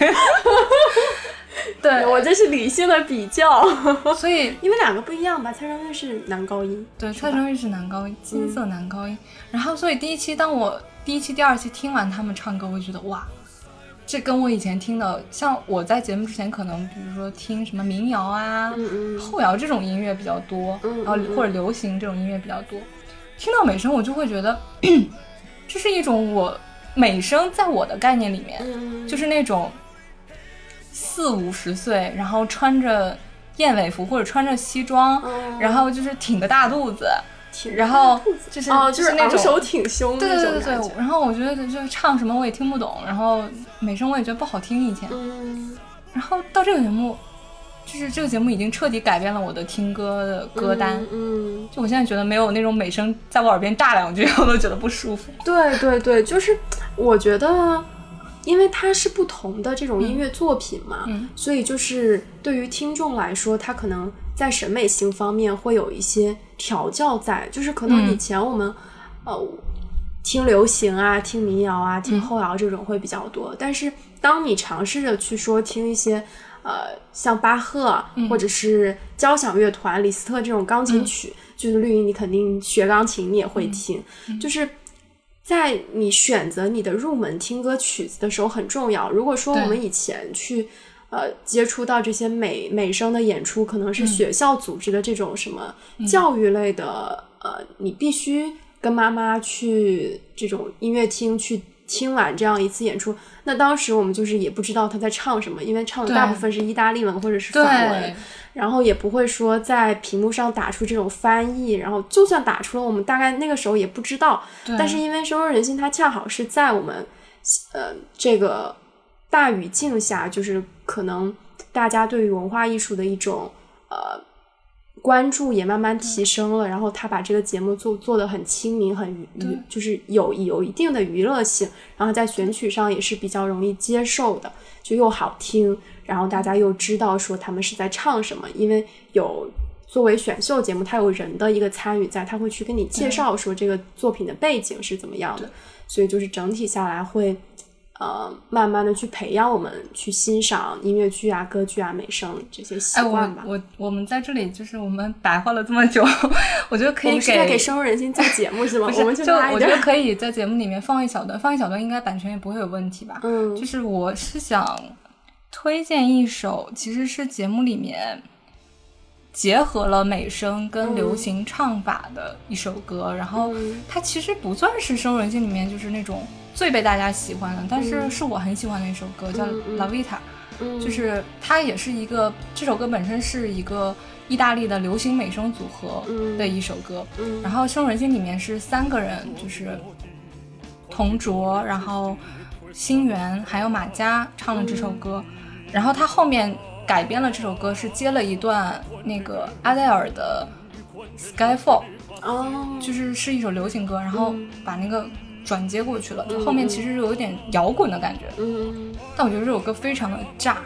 *laughs* 对，我这是理性的比较，*laughs* 所以因为两个不一样吧。蔡成玉是男高音，对，蔡成玉是男高音，金色男高音。然后，所以第一期，当我第一期、第二期听完他们唱歌，我就觉得哇，这跟我以前听的，像我在节目之前可能比如说听什么民谣啊、嗯嗯后摇这种音乐比较多，嗯然后嗯或者流行这种音乐比较多。听到美声，我就会觉得 *clears throat* 这是一种我美声在我的概念里面，嗯，就是那种四五十岁，然后穿着燕尾服或者穿着西装，嗯然后就是挺个大肚子，挺然后就是哦，就是那种昂首挺胸对那对对然后我觉得就唱什么我也听不懂，然后美声我也觉得不好听以前，嗯然后到这个节目，就是这个节目已经彻底改变了我的听歌的歌单。嗯，就我现在觉得没有那种美声在我耳边炸两句，*laughs* 我都觉得不舒服。对对对，就是我觉得，因为它是不同的这种音乐作品嘛，嗯。所以就是对于听众来说，他可能在审美性方面会有一些调教在，就是可能嗯以前我们、呃听流行啊、听民谣啊、听后摇这种会比较多，但是当你尝试着去说听一些。呃，像巴赫、或者是交响乐团、李斯特这种钢琴曲，就是绿茵，你肯定学钢琴你也会听，就是在你选择你的入门听歌曲子的时候很重要。如果说我们以前去呃接触到这些美美声的演出，可能是学校组织的这种什么教育类的，呃，你必须跟妈妈去这种音乐厅去听完这样一次演出。那当时我们就是也不知道他在唱什么，因为唱的大部分是意大利文或者是法文对，然后也不会说在屏幕上打出这种翻译，然后就算打出了，我们大概那个时候也不知道。对但是因为深入人心，它恰好是在我们呃这个大语境下，就是可能大家对于文化艺术的一种呃关注也慢慢提升了，然后他把这个节目做做的很亲民，很娱娱，就是有有一定的娱乐性，然后在选曲上也是比较容易接受的，就又好听，然后大家又知道说他们是在唱什么，因为有。作为选秀节目，它有人的一个参与在，他会去跟你介绍说这个作品的背景是怎么样的，所以就是整体下来会，呃，慢慢的去培养我们去欣赏音乐剧啊、歌剧啊、美声这些习惯吧。我我们在这里就是我们白话了这么久，*laughs* 我觉得可以我们是在给给深入人心做节目是吗？*laughs* 我们就。我觉得可以在节目里面放一小段，放一小段应该版权也不会有问题吧？嗯就是我是想推荐一首，其实是节目里面结合了美声跟流行唱法的一首歌，然后嗯。它其实不算是深入人心里面就是那种最被大家喜欢的，但是是我很喜欢的一首歌，叫《La Vita》。嗯。就是它也是一个这首歌本身是一个意大利的流行美声组合的一首歌，嗯。然后《深入人心》里面是三个人，就是同卓，然后星源还有马佳唱了这首歌，然后他后面改编了这首歌，是接了一段那个阿黛尔的《Skyfall》，哦，就是是一首流行歌，然后把那个转接过去了，就后面其实有一点摇滚的感觉，嗯。但我觉得这首歌非常的炸，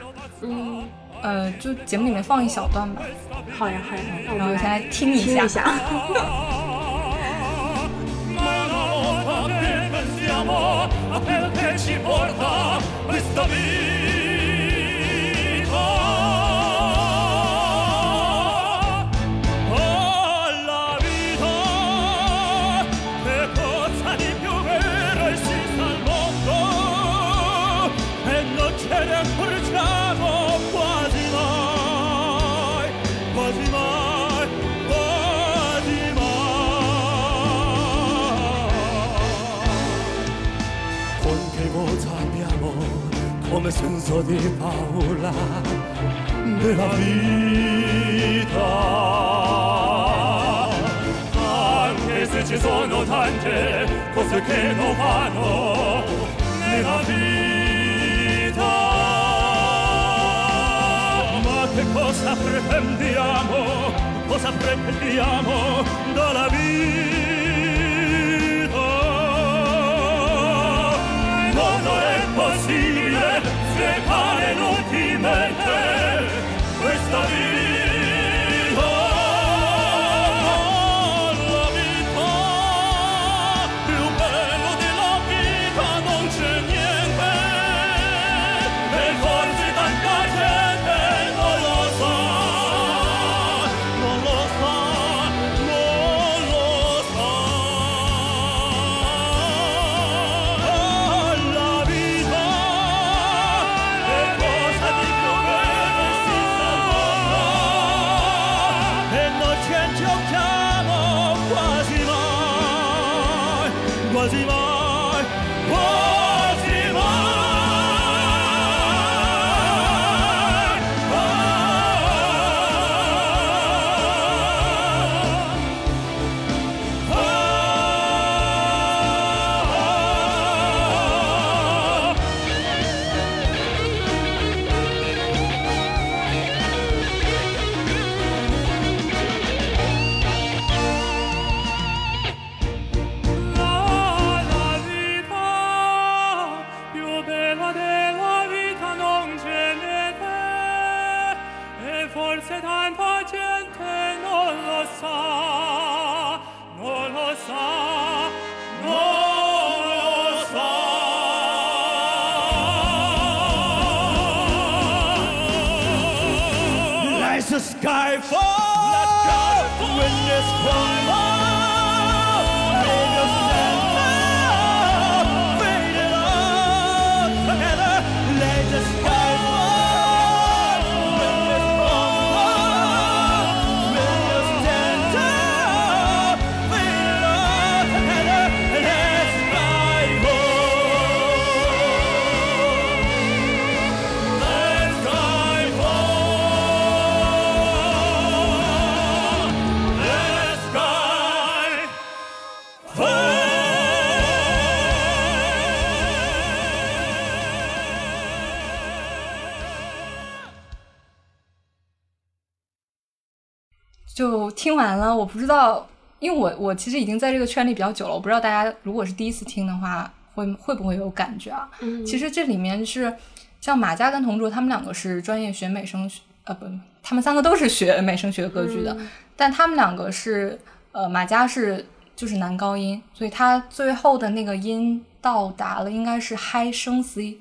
嗯，呃，就节目里面放一小段吧，好呀好呀，然后我先来听一下 come senso di paura della vita. Anche se ci sono tante cose che non vanno nella vita. Ma che cosa pretendiamo? Cosa pretendiamo dalla vita? Non è possibile pare l'ultime eh, te, questa vita 听完了，我不知道，因为我我其实已经在这个圈里比较久了，我不知道大家如果是第一次听的话，会会不会有感觉啊？嗯其实这里面是像马佳跟同桌他们两个是专业学美声学，呃不，他们三个都是学美声学歌剧的，但他们两个是呃马佳是就是男高音，所以他最后的那个音到达了应该是嗨升 C，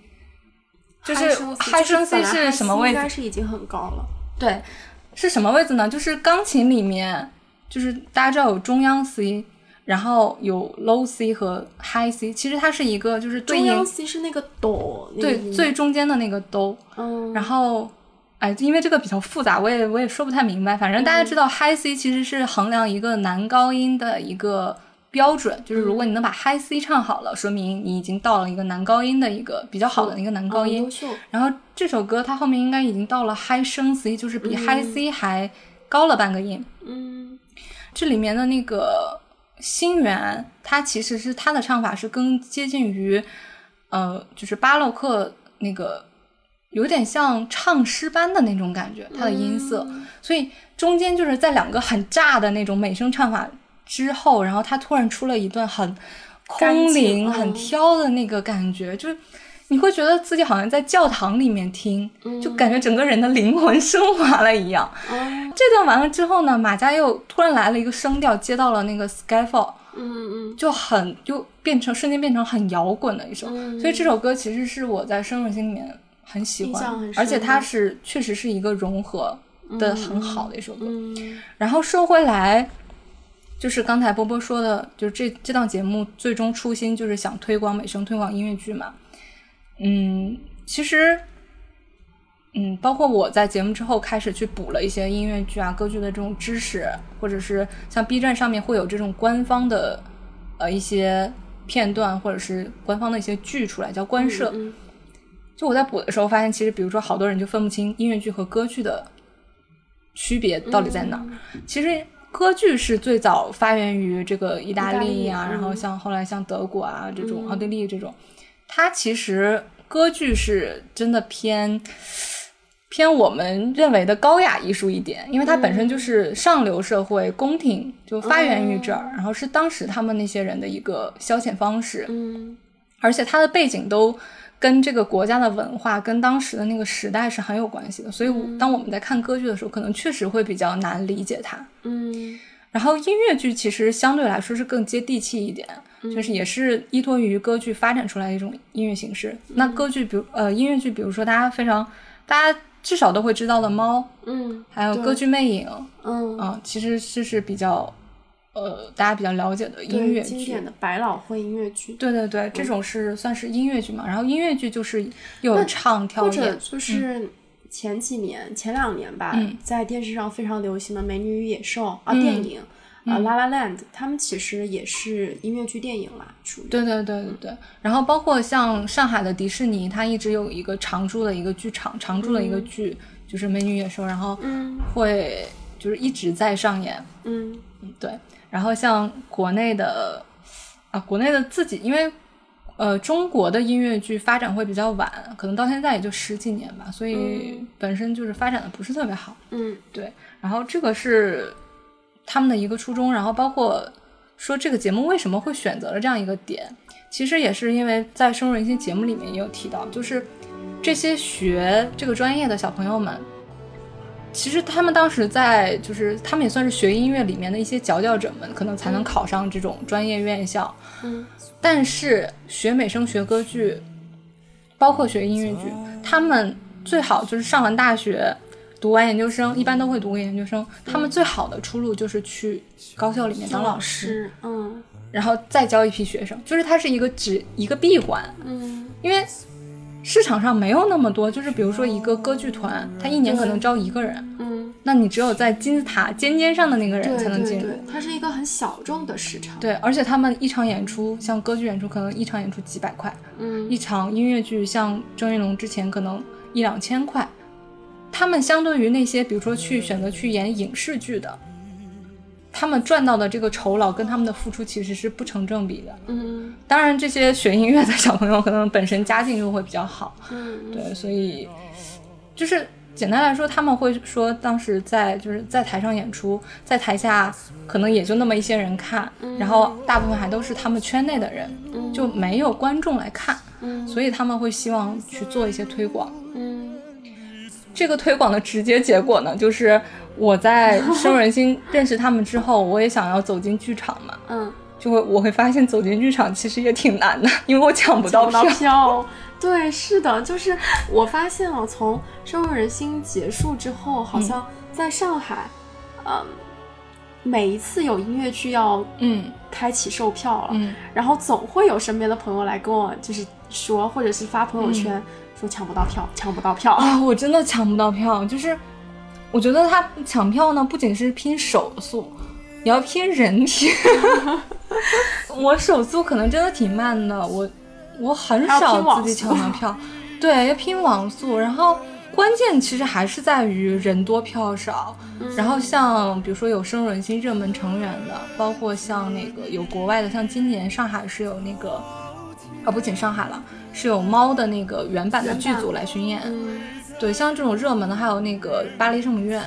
就是嗨升 C 是什么位置应该？是已经很高了。对，是什么位置呢？就是钢琴里面，就是大家知道有中央 C，然后有 low C 和 high C，其实它是一个就是对应中央 C 是那个哆，那个对最中间的那个哆，嗯，然后。哎，因为这个比较复杂，我也我也说不太明白。反正大家知道，high C 其实是衡量一个男高音的一个标准，就是如果你能把 high C 唱好了，说明你已经到了一个男高音的一个比较好的一个男高音。哦，然后这首歌它后面应该已经到了 high 升 C，就是比 high C 还高了半个音。嗯这里面的那个心源，它其实是它的唱法是更接近于，呃，就是巴洛克那个有点像唱诗班的那种感觉，它的音色。所以中间就是在两个很炸的那种美声唱法之后，然后他突然出了一段很空灵、嗯很飘的那个感觉，就是你会觉得自己好像在教堂里面听，就感觉整个人的灵魂升华了一样。哦。这段完了之后呢，马佳又突然来了一个声调，接到了那个 Skyfall，嗯嗯。就很就变成瞬间变成很摇滚的一首。嗯。所以这首歌其实是我在深入心里面很喜欢而且它是确实是一个融合的很好的一首歌。嗯。然后说回来，就是刚才波波说的，就是这这档节目最终初心就是想推广美声，推广音乐剧嘛。嗯，其实，嗯，包括我在节目之后开始去补了一些音乐剧啊、歌剧的这种知识，或者是像 B 站上面会有这种官方的呃一些片段，或者是官方的一些剧出来叫官摄。嗯就我在补的时候发现，其实比如说好多人就分不清音乐剧和歌剧的区别到底在哪儿。其实歌剧是最早发源于这个意大利呀、然后像后来像德国啊这种、奥地利这种，它其实歌剧是真的偏。偏我们认为的高雅艺术一点，因为它本身就是上流社会宫廷，就发源于这儿，然后是当时他们那些人的一个消遣方式。嗯而且它的背景都跟这个国家的文化、跟当时的那个时代是很有关系的。所以，当我们在看歌剧的时候，可能确实会比较难理解它。嗯然后音乐剧其实相对来说是更接地气一点，就是也是依托于歌剧发展出来的一种音乐形式。那歌剧，比如呃音乐剧，比如说大家非常大家至少都会知道的《猫》，嗯，还有《歌剧魅影》嗯啊、其实这是比较呃大家比较了解的音乐剧。经典的百老汇音乐剧，对对对，这种是算是音乐剧嘛，然后音乐剧就是又有唱跳或者，就是前几年、前两年吧，嗯。在电视上非常流行的《美女与野兽》啊，嗯。电影啊，《La La Land》，他们其实也是音乐剧电影啦，属于。对对对对对，然后包括像上海的迪士尼，它一直有一个常驻的一个剧场，常驻的一个剧、就是《美女与野兽》，然后嗯。会就是一直在上演。嗯对，然后像国内的啊，国内的自己，因为呃中国的音乐剧发展会比较晚，可能到现在也就十几年吧，所以本身就是发展的不是特别好。嗯对，然后这个是他们的一个初衷，然后包括说这个节目为什么会选择了这样一个点，其实也是因为在深入人心节目里面也有提到，就是这些学这个专业的小朋友们。其实他们当时在，就是他们也算是学音乐里面的一些佼佼者们，可能才能考上这种专业院校。嗯。但是学美声、学歌剧，包括学音乐剧，他们最好就是上完大学，读完研究生，一般都会读个研究生。他们最好的出路就是去高校里面当老师，嗯。然后再教一批学生，就是它是一个只一个闭环，嗯。因为市场上没有那么多，就是比如说一个歌剧团，他一年可能招一个人，嗯，那你只有在金字塔尖尖上的那个人才能进入。对对，它是一个很小众的市场。对，而且他们一场演出，像歌剧演出，可能一场演出几百块，嗯一场音乐剧，像郑云龙之前可能一两千块。他们相对于那些，比如说去选择去演影视剧的，他们赚到的这个酬劳跟他们的付出其实是不成正比的。嗯。当然，这些学音乐的小朋友可能本身家境就会比较好，嗯。对，所以就是简单来说，他们会说当时在就是在台上演出，在台下可能也就那么一些人看，然后大部分还都是他们圈内的人，嗯。就没有观众来看，嗯。所以他们会希望去做一些推广。嗯这个推广的直接结果呢，就是我在深入人心认识他们之后，我也想要走进剧场嘛，嗯，就会我会发现走进剧场其实也挺难的，因为我抢不到票。票。对，是的，就是我发现了，从《深入人心》结束之后，好像在上海，嗯，每一次有音乐剧要嗯。开启售票了，嗯，然后总会有身边的朋友来跟我就是说，或者是发朋友圈、说抢不到票，抢不到票。*laughs* 啊，我真的抢不到票，就是我觉得他抢票呢，不仅是拼手速，也要拼人品。*laughs* 我手速可能真的挺慢的，我我很少自己抢速到票，对，要拼网速，然后。关键其实还是在于人多票少，然后像比如说有深入人心热门成员的，包括像那个有国外的，像今年上海是有那个，啊不仅上海了，是有猫的那个原版的剧组来巡演，嗯。对，像这种热门的，还有那个巴黎圣母院，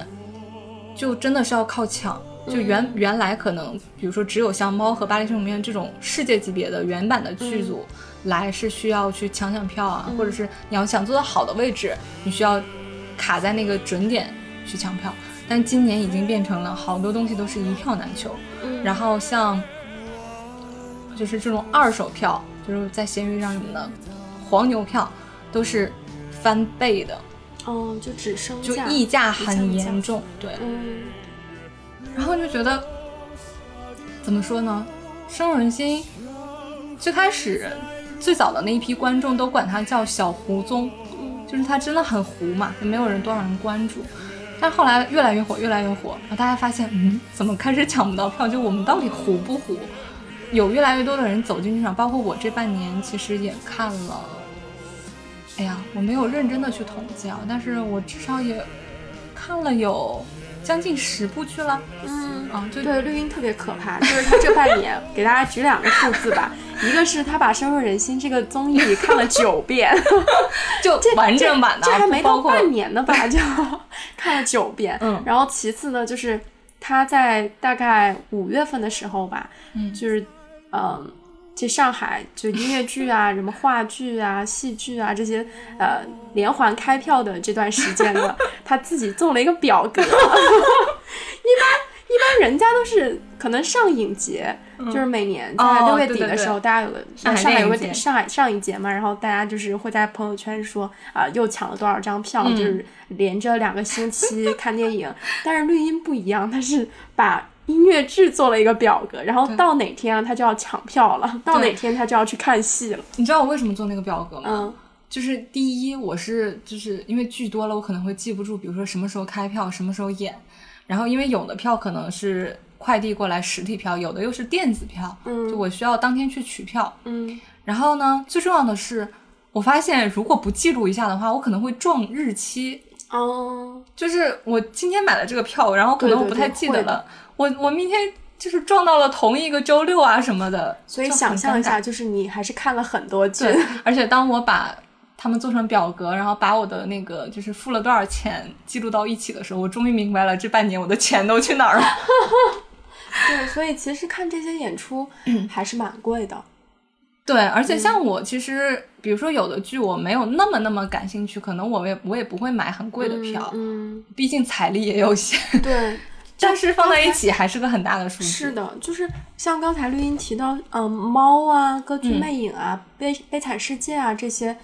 就真的是要靠抢。就原、原来可能，比如说只有像猫和巴黎圣母院这种世界级别的原版的剧组来，是需要去抢抢票啊，或者是你要想做到好的位置，你需要卡在那个准点去抢票。但今年已经变成了好多东西都是一票难求，嗯。然后像就是这种二手票，就是在闲鱼上什么的黄牛票，都是翻倍的，嗯，就只剩就溢价很严重，对。嗯然后就觉得怎么说呢，深入人心。最开始最早的那一批观众都管他叫小胡宗，就是他真的很糊嘛，也没有人多少人关注。但后来越来越火，越来越火，然后大家发现，嗯，怎么开始抢不到票？就我们到底糊不糊？有越来越多的人走进剧场，包括我这半年其实也看了。哎呀，我没有认真的去统计啊，但是我至少也看了有将近十部剧了。嗯啊，就对，绿茵特别可怕，就是他这半年给大家举两个数字吧，一个是他把《深入人心》这个综艺看了九遍，*laughs* 就完整版的啊，这还没到半年呢吧，就 *laughs* 看了九遍。嗯然后其次呢，就是他在大概五月份的时候吧，嗯就是嗯。这上海就音乐剧啊、什么话剧啊、戏剧啊这些呃连环开票的这段时间呢，他自己做了一个表格。一 *laughs* 般一般人家都是可能上影节，就是每年在哦六月底的时候，大家有个上海有个上海上影节嘛，然后大家就是会在朋友圈说啊、又抢了多少张票，嗯就是连着两个星期看电影。*laughs* 但是绿茵不一样，它是把音乐剧做了一个表格，然后到哪天他就要抢票了，到哪天他就要去看戏了。你知道我为什么做那个表格吗？嗯就是第一，我是就是因为剧多了，我可能会记不住，比如说什么时候开票，什么时候演，然后因为有的票可能是快递过来实体票，有的又是电子票，嗯就我需要当天去取票。嗯然后呢，最重要的是，我发现如果不记录一下的话，我可能会撞日期。哦，就是我今天买了这个票，然后可能我不太对对对会的记得了，我我明天就是撞到了同一个周六啊什么的，所以想象一下，就是你还是看了很多剧，对，而且当我把他们做成表格，然后把我的那个就是付了多少钱记录到一起的时候，我终于明白了这半年我的钱都去哪儿了。对，所以其实看这些演出 *clears throat* 还是蛮贵的。对，而且像我其实，比如说有的剧我没有那么那么感兴趣，可能我也我也不会买很贵的票，嗯，毕竟财力也有限。嗯对，*laughs* 但是放在一起还是个很大的数字。是的，就是像刚才绿茵提到，嗯，猫啊、歌剧魅影啊、悲悲惨世界啊这些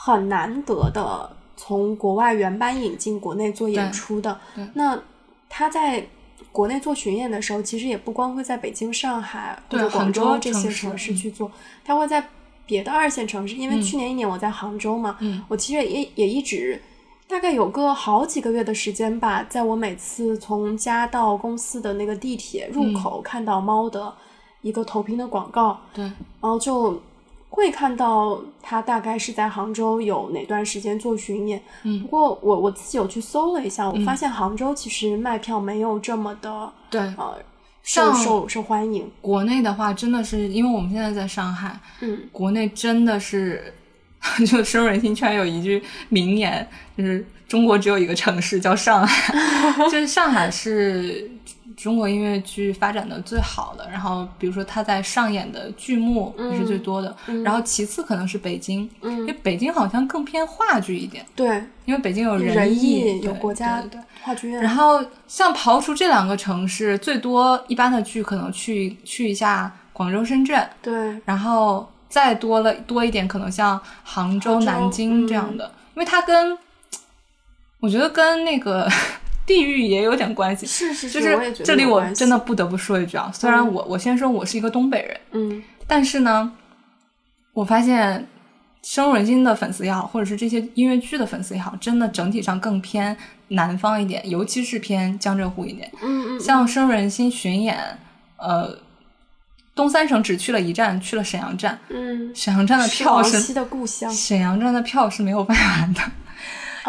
很难得的从国外原班引进国内做演出的，那他在。国内做巡演的时候，其实也不光会在北京、上海或者广州这些城市。去做，他会在别的二线城市。因为去年一年我在杭州嘛，嗯。我其实也也一直大概有个好几个月的时间吧，在我每次从家到公司的那个地铁入口看到猫的一个投屏的广告，对，然后就会看到他大概是在杭州有哪段时间做巡演。嗯不过我我自己有去搜了一下，我发现杭州其实卖票没有这么的对，呃受受受欢迎。国内的话，真的是因为我们现在在上海，嗯，国内真的是，*laughs* 就深入人心。居然有一句名言，就是中国只有一个城市叫上海，*laughs* 就是上海是中国音乐剧发展的最好的。然后比如说它在上演的剧目也是最多的，然后其次可能是北京，因为北京好像更偏话剧一点，对，因为北京有人艺，艺有国家对话剧院，然后像刨除这两个城市，最多一般的剧可能去去一下广州、深圳，对。然后再多了多一点，可能像杭州、杭州南京这样的，因为它跟我觉得跟那个地域也有点关系。是是，就是我也觉得这里我真的不得不说一句啊，虽然我我先说我是一个东北人，嗯但是呢，我发现深入人心的粉丝也好，或者是这些音乐剧的粉丝也好，真的整体上更偏南方一点，尤其是偏江浙沪一点。嗯嗯，像深入人心巡演，呃，东三省只去了一站，去了沈阳站。嗯，沈阳站的票是的故乡，沈阳站的票是没有卖完的，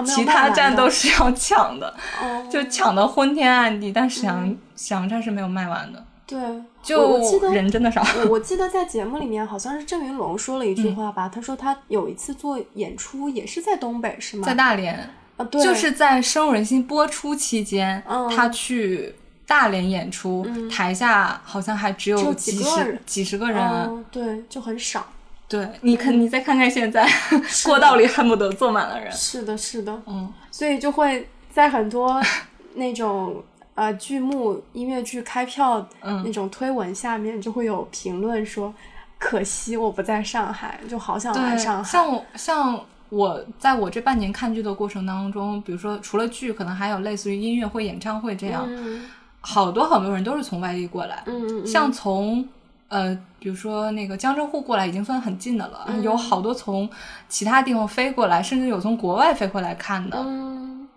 其他站都是要抢的，哦，就抢的昏天暗地。但沈阳、沈阳站是没有卖完的，对，就人真的少。我我记得在节目里面，好像是郑云龙说了一句话吧，他说他有一次做演出也是在东北，是吗？在大连，啊，对，就是在《深入人心》播出期间，嗯他去大连演出，台下好像还只只有有几十几十个人。嗯，对，就很少。对，你看，你再看看现在，*laughs* 过道里恨不得坐满了人。是的，是的，嗯，所以就会在很多 *laughs* 那种呃剧目、音乐剧开票嗯。那种推文下面，就会有评论说：“可惜我不在上海，就好想来，上海。”像我像我在我这半年看剧的过程当中，比如说除了剧，可能还有类似于音乐会、演唱会这样，嗯。好多好多人都是从外地过来，嗯嗯，像从呃，比如说那个江浙沪过来已经算很近的了，嗯有好多从其他地方飞过来，甚至有从国外飞回来看的，嗯，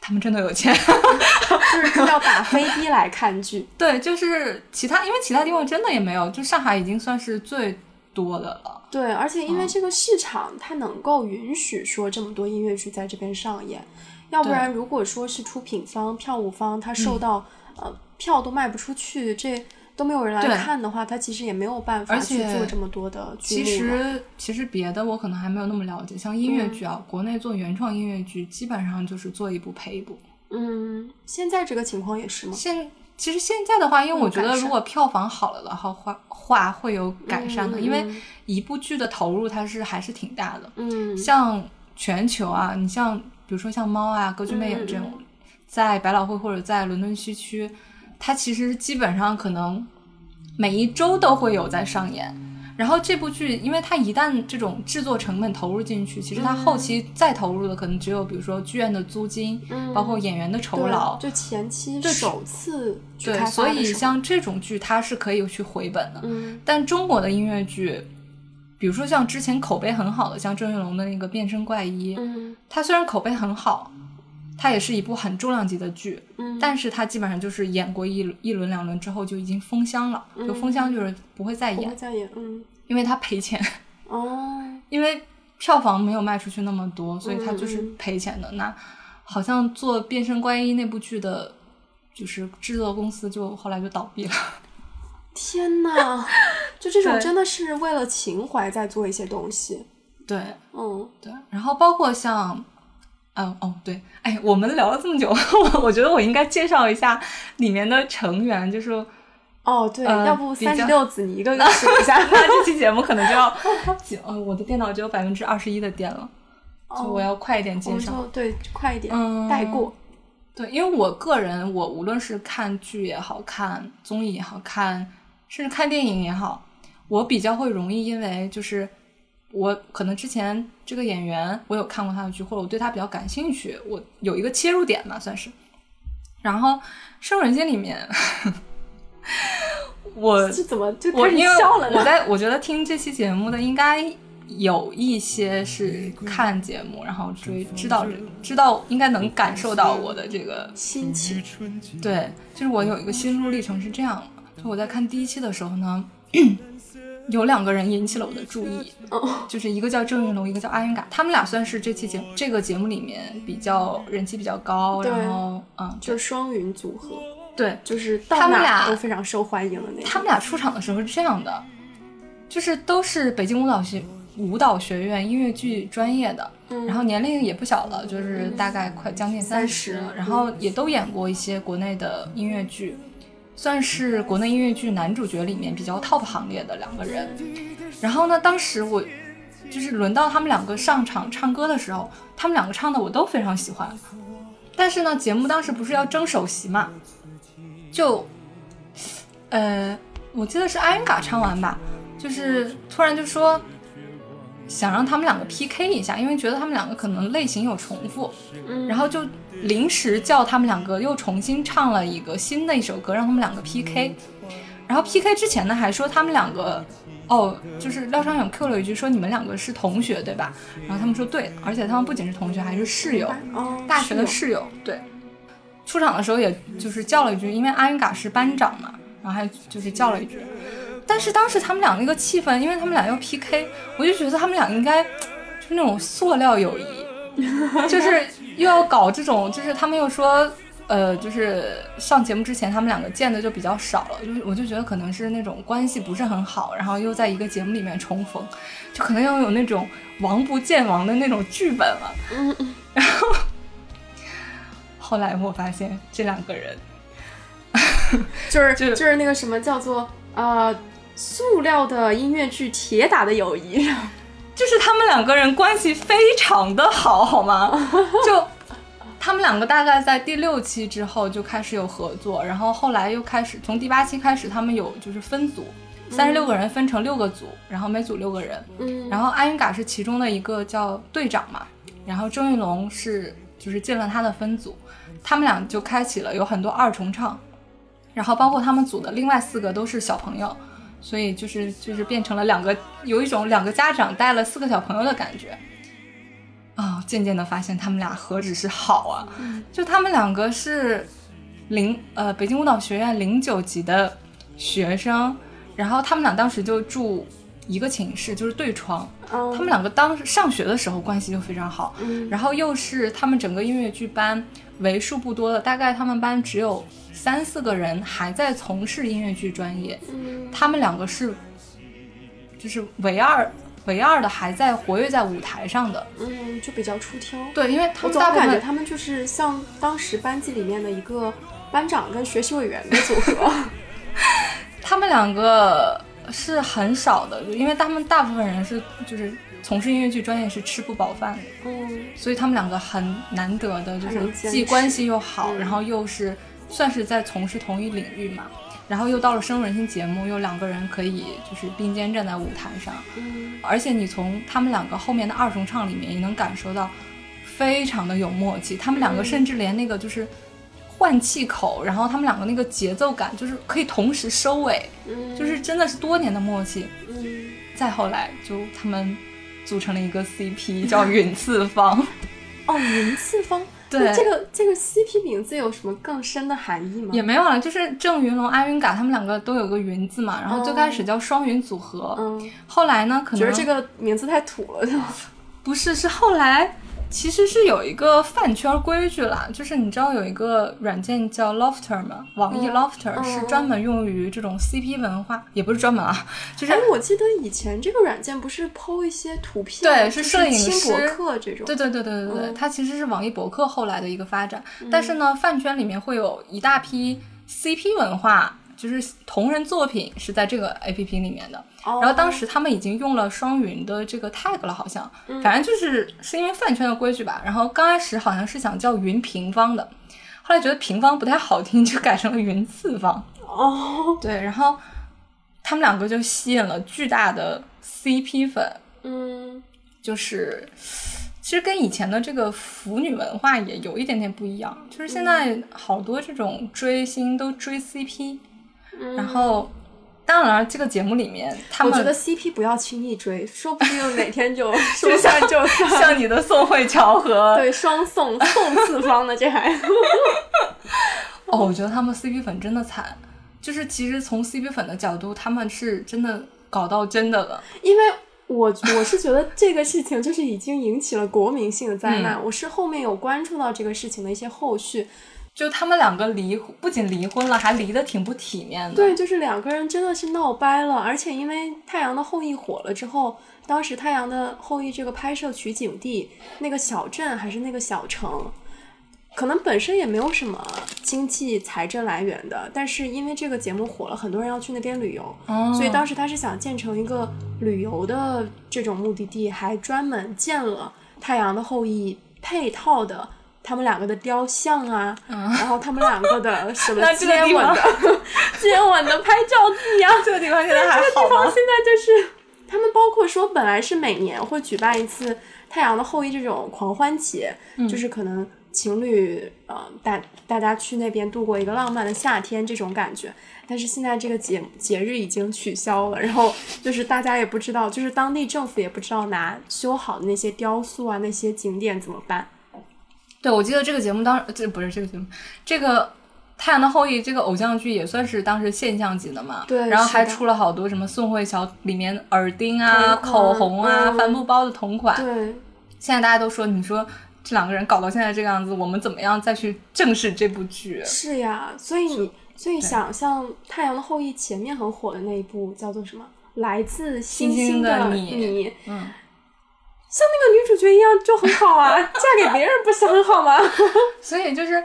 他们真的有钱。*laughs* 就是要打飞机来看剧。*laughs* 对，就是其他，因为其他地方真的也没有，就上海已经算是最多的了。对，而且因嗯为这个市场它能够允许说这么多音乐剧在这边上演，要不然如果说是出品方、票务方他受到、呃票都卖不出去，这都没有人来看的话，他其实也没有办法去做这么多的剧其。实其实别的我可能还没有那么了解，像音乐剧啊，国内做原创音乐剧基本上就是做一部赔一部。嗯，现在这个情况也是吗？现其实现在的话，因为我觉得如果票房好了的话，话话会有改善的，嗯因为一部剧的投入它是还是挺大的。嗯，像全球啊，你像比如说像猫啊、歌剧魅影这种，嗯在百老汇或者在伦敦西区，它其实基本上可能每一周都会有在上演。然后这部剧，因为它一旦这种制作成本投入进去，其实它后期再投入的可能只有比如说剧院的租金，嗯包括演员的酬劳。就前期对首次去对所以像这种剧，它是可以去回本的。嗯但中国的音乐剧，比如说像之前口碑很好的，像郑云龙的那个《变身怪医》，嗯它虽然口碑很好，它也是一部很重量级的剧，嗯。但是它基本上就是演过一一轮两轮之后就已经封箱了，就封箱就是不会再演。不会，再演，嗯，因为它赔钱，哦，*laughs* 因为票房没有卖出去那么多，所以它就是赔钱的。那好像做《变身观音》那部剧的，就是制作公司就后来就倒闭了。*laughs* 天呐，就这种真的是为了情怀在做一些东西，对。嗯，对，然后包括像。嗯哦对，哎，我们聊了这么久，*laughs* 我我觉得我应该介绍一下里面的成员，就是哦，对，呃要不三十六子你一个个数一下，*laughs* 那这期节目可能就要，*laughs* 呃，我的电脑只有百分之二十一的电了，就我要快一点介绍。对快一点嗯带过，对，因为我个人，我无论是看剧也好看综艺也好看，甚至看电影也好，我比较会容易因为就是我可能之前这个演员我有看过他的剧，或者我对他比较感兴趣，我有一个切入点嘛，算是。然后《生人间》里面，我是怎么就开始我因为笑了呢？我在我觉得听这期节目的应该有一些是看节目，然后追知道这知道应该能感受到我的这个心情，对，就是我有一个心路历程是这样的，就我在看第一期的时候呢，有两个人引起了我的注意，哦，就是一个叫郑云龙，一个叫阿云嘎，他们俩算是这期节目这个节目里面比较人气比较高，然后嗯，就双云组合，对，就是他们俩都非常受欢迎的那种。他们俩出场的时候是这样的，就是都是北京舞蹈学舞蹈学院音乐剧专业的，嗯。然后年龄也不小了，就是大概快将近三十、30然后也都演过一些国内的音乐剧，算是国内音乐剧男主角里面比较 top 行列的两个人。然后呢，当时我就是轮到他们两个上场唱歌的时候，他们两个唱的我都非常喜欢。但是呢，节目当时不是要争首席嘛，就呃，我记得是阿云嘎唱完吧，就是突然就说想让他们两个 PK 一下，因为觉得他们两个可能类型有重复，嗯然后就临时叫他们两个又重新唱了一个新的一首歌，让他们两个 PK。然后 PK 之前呢，还说他们两个。哦，就是廖昌永 Q 了一句说你们两个是同学对吧？然后他们说对，而且他们不仅是同学，还是室友。哦，大学的室友，对。出场的时候也就是叫了一句，因为阿云嘎是班长嘛，然后还就是叫了一句。但是当时他们俩那个气氛，因为他们俩要 PK，我就觉得他们俩应该 *tsk* 就是那种塑料友谊，*laughs* 就是又要搞这种，就是他们又说。呃，就是上节目之前，他们两个见的就比较少了，就是我就觉得可能是那种关系不是很好，然后又在一个节目里面重逢，就可能要有那种王不见王的那种剧本了。嗯嗯，后后来我发现这两个人，*laughs* 就是就就是那个什么叫做呃塑料的音乐剧铁打的友谊，*laughs* 就是他们两个人关系非常的好，好吗？*laughs* 就他们两个大概在第六期之后就开始有合作，然后后来又开始从第八期开始，他们有就是分组，三十六个人分成六个组，然后每组六个人，嗯，然后阿云嘎是其中的一个叫队长嘛，然后郑云龙是就是进了他的分组，他们俩就开启了有很多二重唱，然后包括他们组的另外四个都是小朋友，所以就是就是变成了两个有一种两个家长带了四个小朋友的感觉。啊、渐渐的发现他们俩何止是好啊，就他们两个是零呃北京舞蹈学院零九级的学生，然后他们俩当时就住一个寝室，就是对床。他他们两个当时上学的时候关系就非常好，嗯然后又是他们整个音乐剧班为数不多的，大概他们班只有三四个人还在从事音乐剧专业，嗯他们两个是就是唯二唯二的还在活跃在舞台上的。嗯就比较出挑。对，因为他我总感觉们大部分他们就是像当时班级里面的一个班长跟学习委员的组合。*laughs* 他们两个是很少的，因为他们大部分人是就是从事音乐剧专业是吃不饱饭的。嗯所以他们两个很难得的，就是既关系又好，嗯。然后又是算是在从事同一领域嘛，然后又到了深入人心节目，又两个人可以就是并肩站在舞台上，嗯。而且你从他们两个后面的二重唱里面也能感受到非常的有默契，他们两个嗯。甚至连那个就是换气口，然后他们两个那个节奏感就是可以同时收尾，嗯，就是真的是多年的默契。嗯。再后来就他们组成了一个 CP *laughs* 叫云次方。*laughs* 哦，云次方。对。那这个这个 CP 名字有什么更深的含义吗？也没有了，就是郑云龙、阿云嘎他们两个都有个云字嘛，然后最开始叫双云组合，嗯，后来呢，可能觉得这个名字太土了，就。不是，是后来其实是有一个饭圈规矩啦，就是你知道有一个软件叫 Lofter 吗？网易 Lofter、嗯是专门用于这种 CP 文化，也不是专门啊，就是哎，我记得以前这个软件不是 PO 一些图片，对是摄影师博师客这种，对对对对对对，嗯它其实是网易博客后来的一个发展，但是呢，饭圈里面会有一大批 CP 文化。就是同人作品是在这个 A P P 里面的，哦然后当时他们已经用了双云的这个 tag 了，好像，嗯反正就是是因为饭圈的规矩吧。然后刚开始好像是想叫云平方的，后来觉得平方不太好听，就改成了云次方。哦，对，然后他们两个就吸引了巨大的 CP 粉，嗯，就是其实跟以前的这个腐女文化也有一点点不一样，就是现在好多这种追星都追 CP，、然后当然这个节目里面他们我觉得 CP 不要轻易追，说不定哪天就 *laughs* 就像就散。像你的宋慧乔和 *laughs* 对，双宋宋次方的这还，*laughs* 哦，我觉得他们 CP 粉真的惨，就是其实从 CP 粉的角度，他们是真的搞到真的了。因为我我是觉得这个事情就是已经引起了国民性的灾难。嗯我是后面有关注到这个事情的一些后续，就他们两个离，不仅离婚了，还离得挺不体面的。对，就是两个人真的是闹掰了，而且因为《太阳的后裔》火了之后，当时《太阳的后裔》这个拍摄取景地那个小镇还是那个小城，可能本身也没有什么经济财政来源的，但是因为这个节目火了，很多人要去那边旅游，哦所以当时他是想建成一个旅游的这种目的地，还专门建了《太阳的后裔》配套的。他们两个的雕像啊，然后他们两个的 *laughs* 什么接吻的 *laughs* 接吻的拍照地啊，这个地方现在还这个地？方现在就是他们包括说，本来是每年会举办一次《太阳的后裔》这种狂欢节，嗯就是可能情侣呃大大家去那边度过一个浪漫的夏天这种感觉。但是现在这个节节日已经取消了，然后就是大家也不知道，就是当地政府也不知道拿修好的那些雕塑啊那些景点怎么办。对，我记得这个节目当这不是这个节目，这个《太阳的后裔》这个偶像剧也算是当时现象级的嘛。对然后还出了好多什么宋慧乔里面耳钉啊、口红啊、嗯帆布包的同款。对，现在大家都说，你说这两个人搞到现在这个样子，我们怎么样再去正视这部剧？是呀，所以你所以想像《太阳的后裔》前面很火的那一部叫做什么？来自星星的你嗯，像那个女主角一样就很好啊，*laughs* 嫁给别人不是很好吗？*laughs* 所以就是，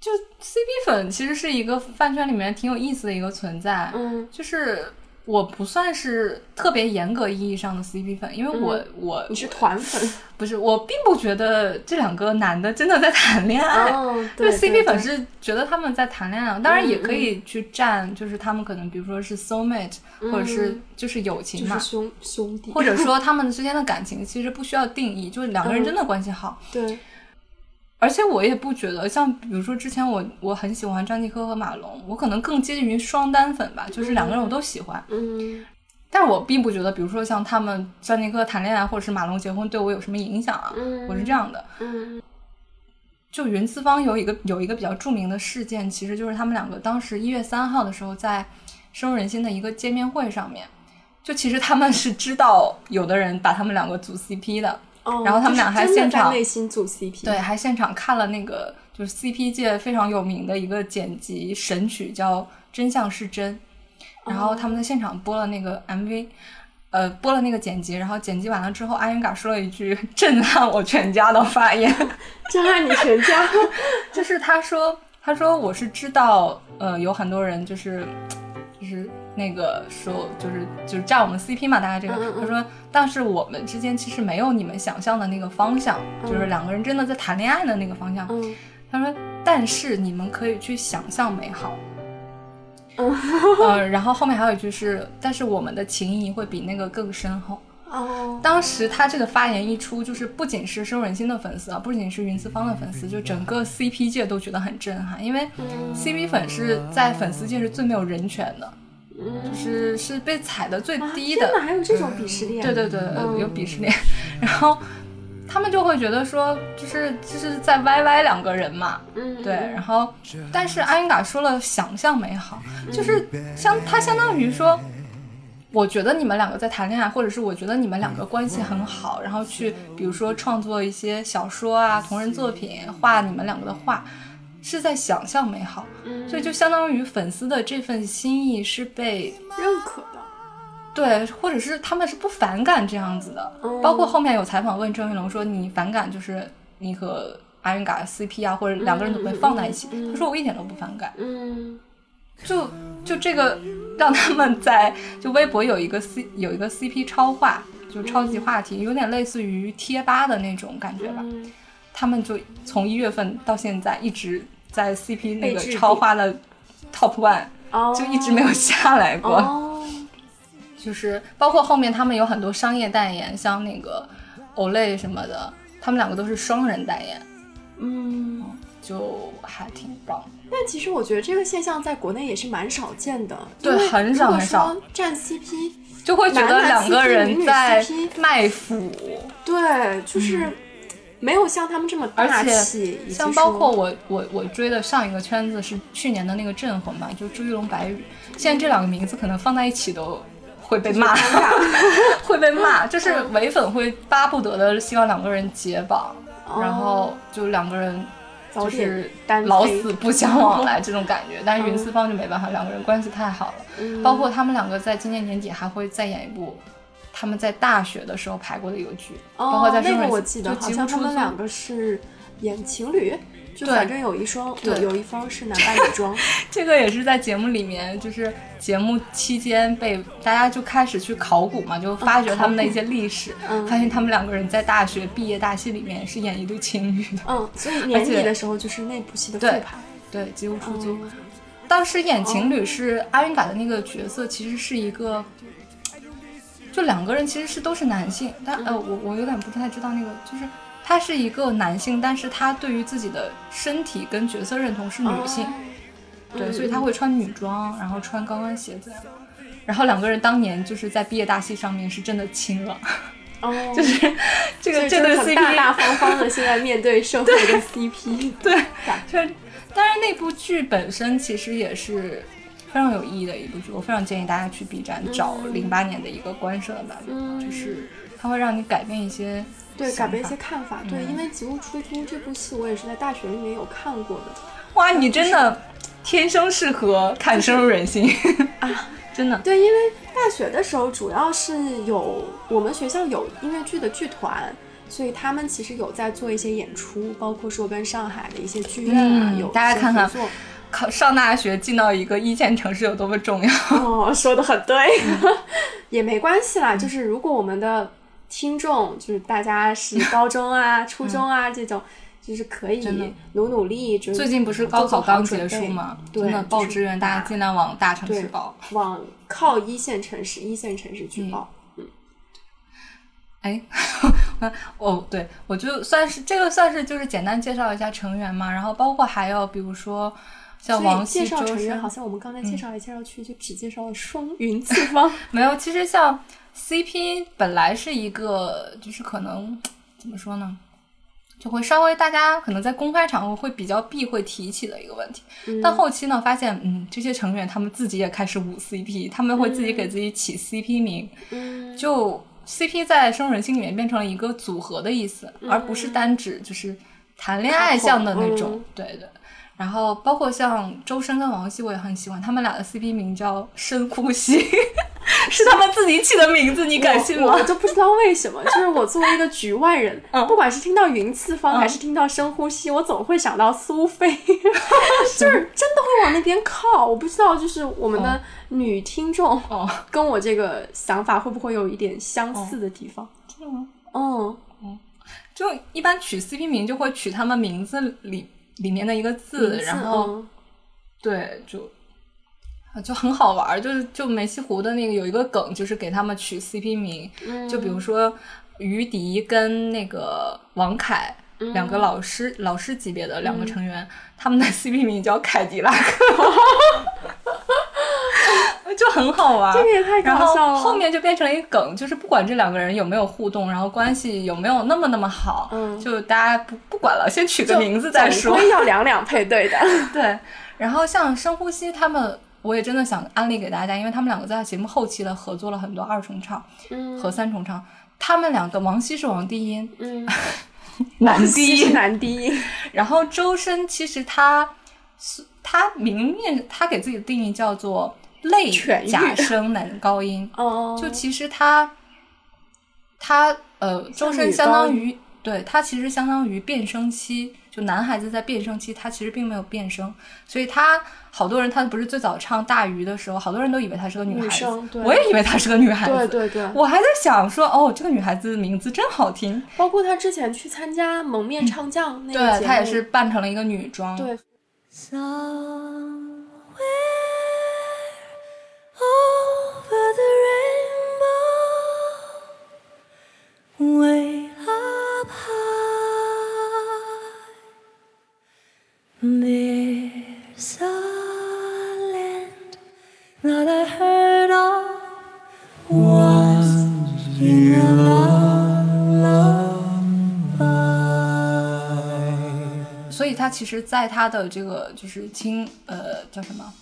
就 CP 粉其实是一个饭圈里面挺有意思的一个存在。嗯就是我不算是特别严格意义上的 CP 粉，因为我、我嗯你是团粉，不是我并不觉得这两个男的真的在谈恋爱。对为 CP 粉是觉得他们在谈恋爱，当然也嗯可以去站，就是他们可能比如说是 soul mate，、或者是就是友情嘛嗯就是，兄兄弟，或者 *laughs* 说他们之间的感情其实不需要定义，就是两个人真的关系好。对，而且我也不觉得，像比如说之前我我很喜欢张继科和马龙，我可能更接近于双单粉吧，就是两个人我都喜欢。嗯但是我并不觉得，比如说像他们张继科谈恋爱或者是马龙结婚对我有什么影响啊，嗯我是这样的。嗯就云次方有一个有一个比较著名的事件，其实就是他们两个当时一月三号的时候在深入人心的一个见面会上面，就其实他们是知道有的人把他们两个组 CP 的，哦，然后他们俩还现场内心组 CP，对，还现场看了那个就是 CP 界非常有名的一个剪辑神曲，叫《真相是真》，然后他们在现场播了那个 MV，呃，播了那个剪辑，然后剪辑完了之后，阿云嘎说了一句震撼我全家的发言，*laughs* 震撼你全家，*laughs* 就是他说，他说我是知道，呃，有很多人就是就是那个说就是就是炸我们 CP 嘛，大概这个，他说，但是我们之间其实没有你们想象的那个方向，就是两个人真的在谈恋爱的那个方向。嗯。他说，但是你们可以去想象美好。嗯。呃，然后后面还有一句是，但是我们的情谊会比那个更深厚。哦，当时他这个发言一出，就是不仅是深入人心的粉丝啊，不仅是云次方的粉丝，就整个 CP 界都觉得很震撼，因为嗯。CP 粉是在粉丝界是最没有人权的，嗯就是是被踩的最啊低的。天哪，还有这种鄙视链，对对对，嗯。有鄙视链。*laughs* 然后他们就会觉得说，就是就是在 YY 两个人嘛，嗯，对，然后但是阿云嘎说了想象美好，就是相他相当于说，我觉得你们两个在谈恋爱，或者是我觉得你们两个关系很好，然后去比如说创作一些小说啊、同人作品，画你们两个的画，是在想象美好，嗯所以就相当于粉丝的这份心意是被认可的。对，或者是他们是不反感这样子的。嗯包括后面有采访问郑云龙说，你反感就是你和阿云嘎 CP 啊，或者两个人怎么会放在一起？他说我一点都不反感。嗯就就这个让他们在就微博有一个 C 有一个 CP 超话，就超级话题，有点类似于贴吧的那种感觉吧。嗯他们就从一月份到现在一直在 CP 那个超话的 Top One，哦，就一直没有下来过。哦，就是包括后面他们有很多商业代言，像那个 Olay 什么的，他们两个都是双人代言，嗯。就还挺棒。但其实我觉得这个现象在国内也是蛮少见的，对很少很少说站 CP，就会觉得两个人在卖腐，对，就是没有像他们这么而且气，像包括我我我追的上一个圈子是去年的那个镇魂嘛，就朱一龙、白宇，现在这两个名字可能放在一起都会被骂，*laughs* 会被骂，就是唯粉会巴不得的希望两个人解绑，然后就两个人就是老死不相往来 *laughs* 这种感觉。但是云四方就没办法，两个人关系太好了。嗯包括他们两个在今年年底还会再演一部他们在大学的时候排过的一个剧，包括在哦、那个我记得，好像他们两个是演情侣，就反正有一双有对。有一方是男扮女装，*laughs* 这个也是在节目里面，就是节目期间被大家就开始去考古嘛，就发掘他们的一些历史，嗯。发现他们两个人在大学毕业大戏里面是演一对情侣的，嗯，所以年底的时候就是那部戏的复对盘，对，几乎出租。嗯。当时演情侣是阿云嘎的那个角色，其实是一个，就两个人其实是都是男性，但呃，我我有点不太知道那个，就是他是一个男性，但是他对于自己的身体跟角色认同是女性，对，嗯所以他会穿女装，然后穿高跟鞋子。然后两个人当年就是在毕业大戏上面是真的亲了，哦，*laughs* 就是这个这对大大方方的现在面对社会的 CP，对，*laughs* 就是，当然那部剧本身其实也是非常有意义的一部剧，我非常建议大家去 B 站找零八年的一个官摄的版就是它会让你改变一些对，改变一些看法，对，嗯。因为《吉屋出租》这部戏我也是在大学里面有看过的，哇，你真的天生适合看深入人心 *laughs* 啊，真的。对，因为大学的时候主要是有我们学校有音乐剧的剧团，所以他们其实有在做一些演出，包括说跟上海的一些剧院啊、嗯有大家看看。考上大学进到一个一线城市有多么重要？*laughs* 哦，说的很对，嗯 *laughs* 也没关系啦。就是如果我们的听众就是大家是 *laughs* 高中啊、初中啊这种，就是可以努努力。就是最近不是高考刚结束嘛，吗？对真的报志愿，大家尽量往大城市报。往靠一线城市、一线城市去报。哎，哦，对，我就算是这个算是就是简单介绍一下成员嘛，然后包括还有比如说像王介绍成员，好，像我们刚才介绍来介绍去，就只介绍了双云次方。*laughs* 没有。其实像 CP 本来是一个就是可能怎么说呢，就会稍微大家可能在公开场合会比较避讳提起的一个问题。但后期呢，发现嗯，这些成员他们自己也开始舞 CP，他们会自己给自己起 CP 名，嗯，就 CP 在深入人心里面变成了一个组合的意思，而不是单指就是谈恋爱像的那种。嗯对对。然后包括像周深跟王熙，我也很喜欢，他们俩的 CP 名叫深呼吸，*laughs* 是他们自己起的名字，你敢信吗我我？就不知道为什么，就是我作为一个局外人，嗯不管是听到云次方、嗯还是听到深呼吸，我总会想到苏菲，*laughs* 就是真的会往那边靠。我不知道，就是我们的女听众哦，*laughs* 跟我这个想法会不会有一点相似的地方？真的吗？嗯，就一般取 CP 名就会取他们名字里里面的一个字，字然后嗯对，就啊就很好玩儿，就是就梅西湖的那个有一个梗，就是给他们取 CP 名，嗯就比如说于迪跟那个王凯。嗯两个老师，老师级别的两个成员，他们的 CP 名叫凯迪拉克，*laughs* 就很好玩。这个也太然后搞笑了。后面就变成了一个梗，就是不管这两个人有没有互动，然后关系有没有那么那么好，嗯就大家不不管了，先取个名字再说总。归要两两配对的。*laughs* 对，然后像深呼吸他们，我也真的想安利给大家，因为他们两个在节目后期的合作了很多二重唱嗯和三重唱。他们两个，王希是王低音，嗯，*laughs* 男低音男低音。然后周深其实他是他明面他给自己的定义叫做类假声男高音，*laughs* 哦，就其实他他呃，周深相当于对他其实相当于变声期，就男孩子在变声期，他其实并没有变声，所以他好多人他不是最早唱大鱼的时候，好多人都以为她是个女孩子女生，对。我也以为她是个女孩子，对对对，我还在想说哦，这个女孩子名字真好听，包括他之前去参加《蒙面唱将》那个对她也是扮成了一个女装，对所以他其实在他的这个就是青呃叫什么，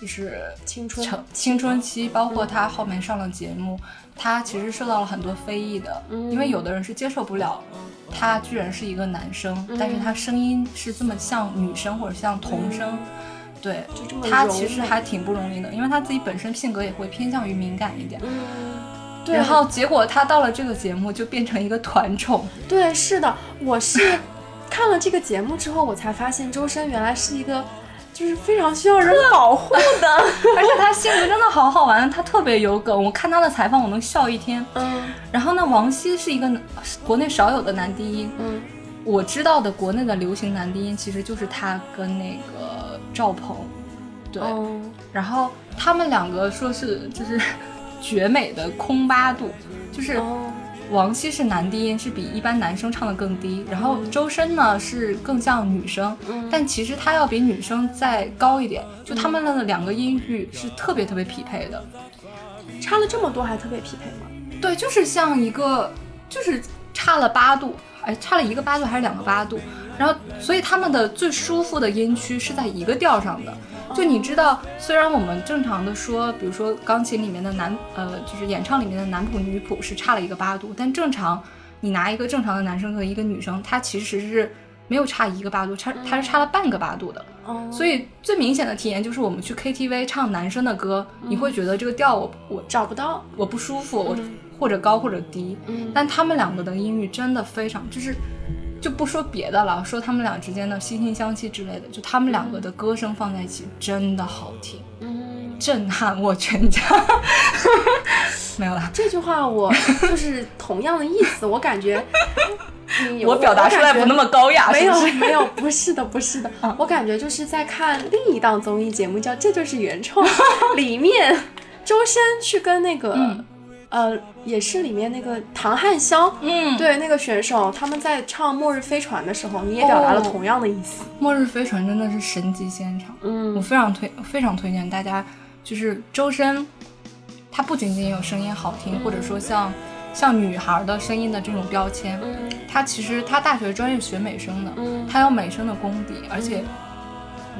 就是青春青春期，包括他后面上了节目，他其实受到了很多非议的，嗯因为有的人是接受不了他居然是一个男生，但是他声音是这么像女生或者像童声。对他其实还挺不容易的，因为他自己本身性格也会偏向于敏感一点。嗯，对，然后结果他到了这个节目就变成一个团宠，对，是的，我是 *laughs* 看了这个节目之后，我才发现周深原来是一个就是非常需要人保护的。*laughs* 而且他性格真的好好玩，他特别有梗。我看他的采访，我能笑一天。嗯。然后呢，王希是一个国内少有的男低音，嗯。我知道的国内的流行男低音其实就是他跟那个赵鹏，对，哦。然后他们两个说是就是绝美的空八度，就是哦王希是男低音，是比一般男生唱的更低，然后周深呢是更像女生，嗯但其实他要比女生再高一点，就他们的两个音域是特别特别匹配的。差了这么多还特别匹配吗？对，就是像一个，就是差了八度，哎，差了一个八度还是两个八度，然后所以他们的最舒服的音区是在一个调上的。就你知道，虽然我们正常的说，比如说钢琴里面的男，呃，就是演唱里面的男谱女谱是差了一个八度，但正常你拿一个正常的男生和一个女生，他其实是没有差一个八度，差他是差了半个八度的。哦，所以最明显的体验就是我们去 KTV 唱男生的歌，你会觉得这个调我我找不到。我不舒服，我或者高或者低，嗯但他们两个的音域真的非常，就是就不说别的了，说他们俩之间的惺惺相惜之类的，就他们两个的歌声放在一起真的好听，嗯，*laughs* 震撼我全家。*laughs* 没有了，这句话我就是同样的意思，我感觉 *laughs* 我表达出来不那么高雅，没有？没有，不是的，不是的，我感觉就是在看另一档综艺节目，叫《这就是原创》，里面周深去跟那个、嗯呃，也是里面那个唐汉霄，嗯，对那个选手，他们在唱《末日飞船》的时候，你也表达了哦同样的意思。末日飞船真的是神级现场，嗯。我嗯非常推非常推荐大家，就是周深，他不仅仅有声音好听，或者说像像女孩的声音的这种标签，嗯。他其实他大学专业学美声的，嗯。他有美声的功底，而且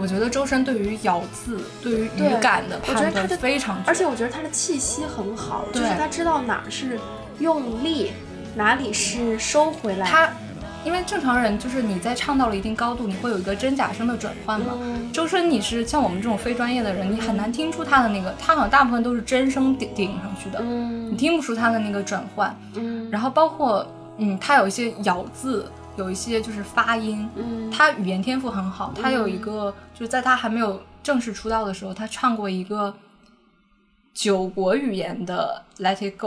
我觉得周深对于咬字、对于语感的判断非常绝，而且我觉得他的气息很好，就是他知道哪儿是用力，哪里是收回来。他。因为正常人就是你在唱到了一定高度，你会有一个真假声的转换嘛。嗯周深，你是像我们这种非专业的人，你很难听出他的那个，他好像大部分都是真声顶顶上去的，嗯你听不出他的那个转换。嗯然后包括嗯，他有一些咬字，有一些就是发音，嗯他语言天赋很好。他有一个就是在他还没有正式出道的时候，他唱过一个九国语言的《Let It Go》，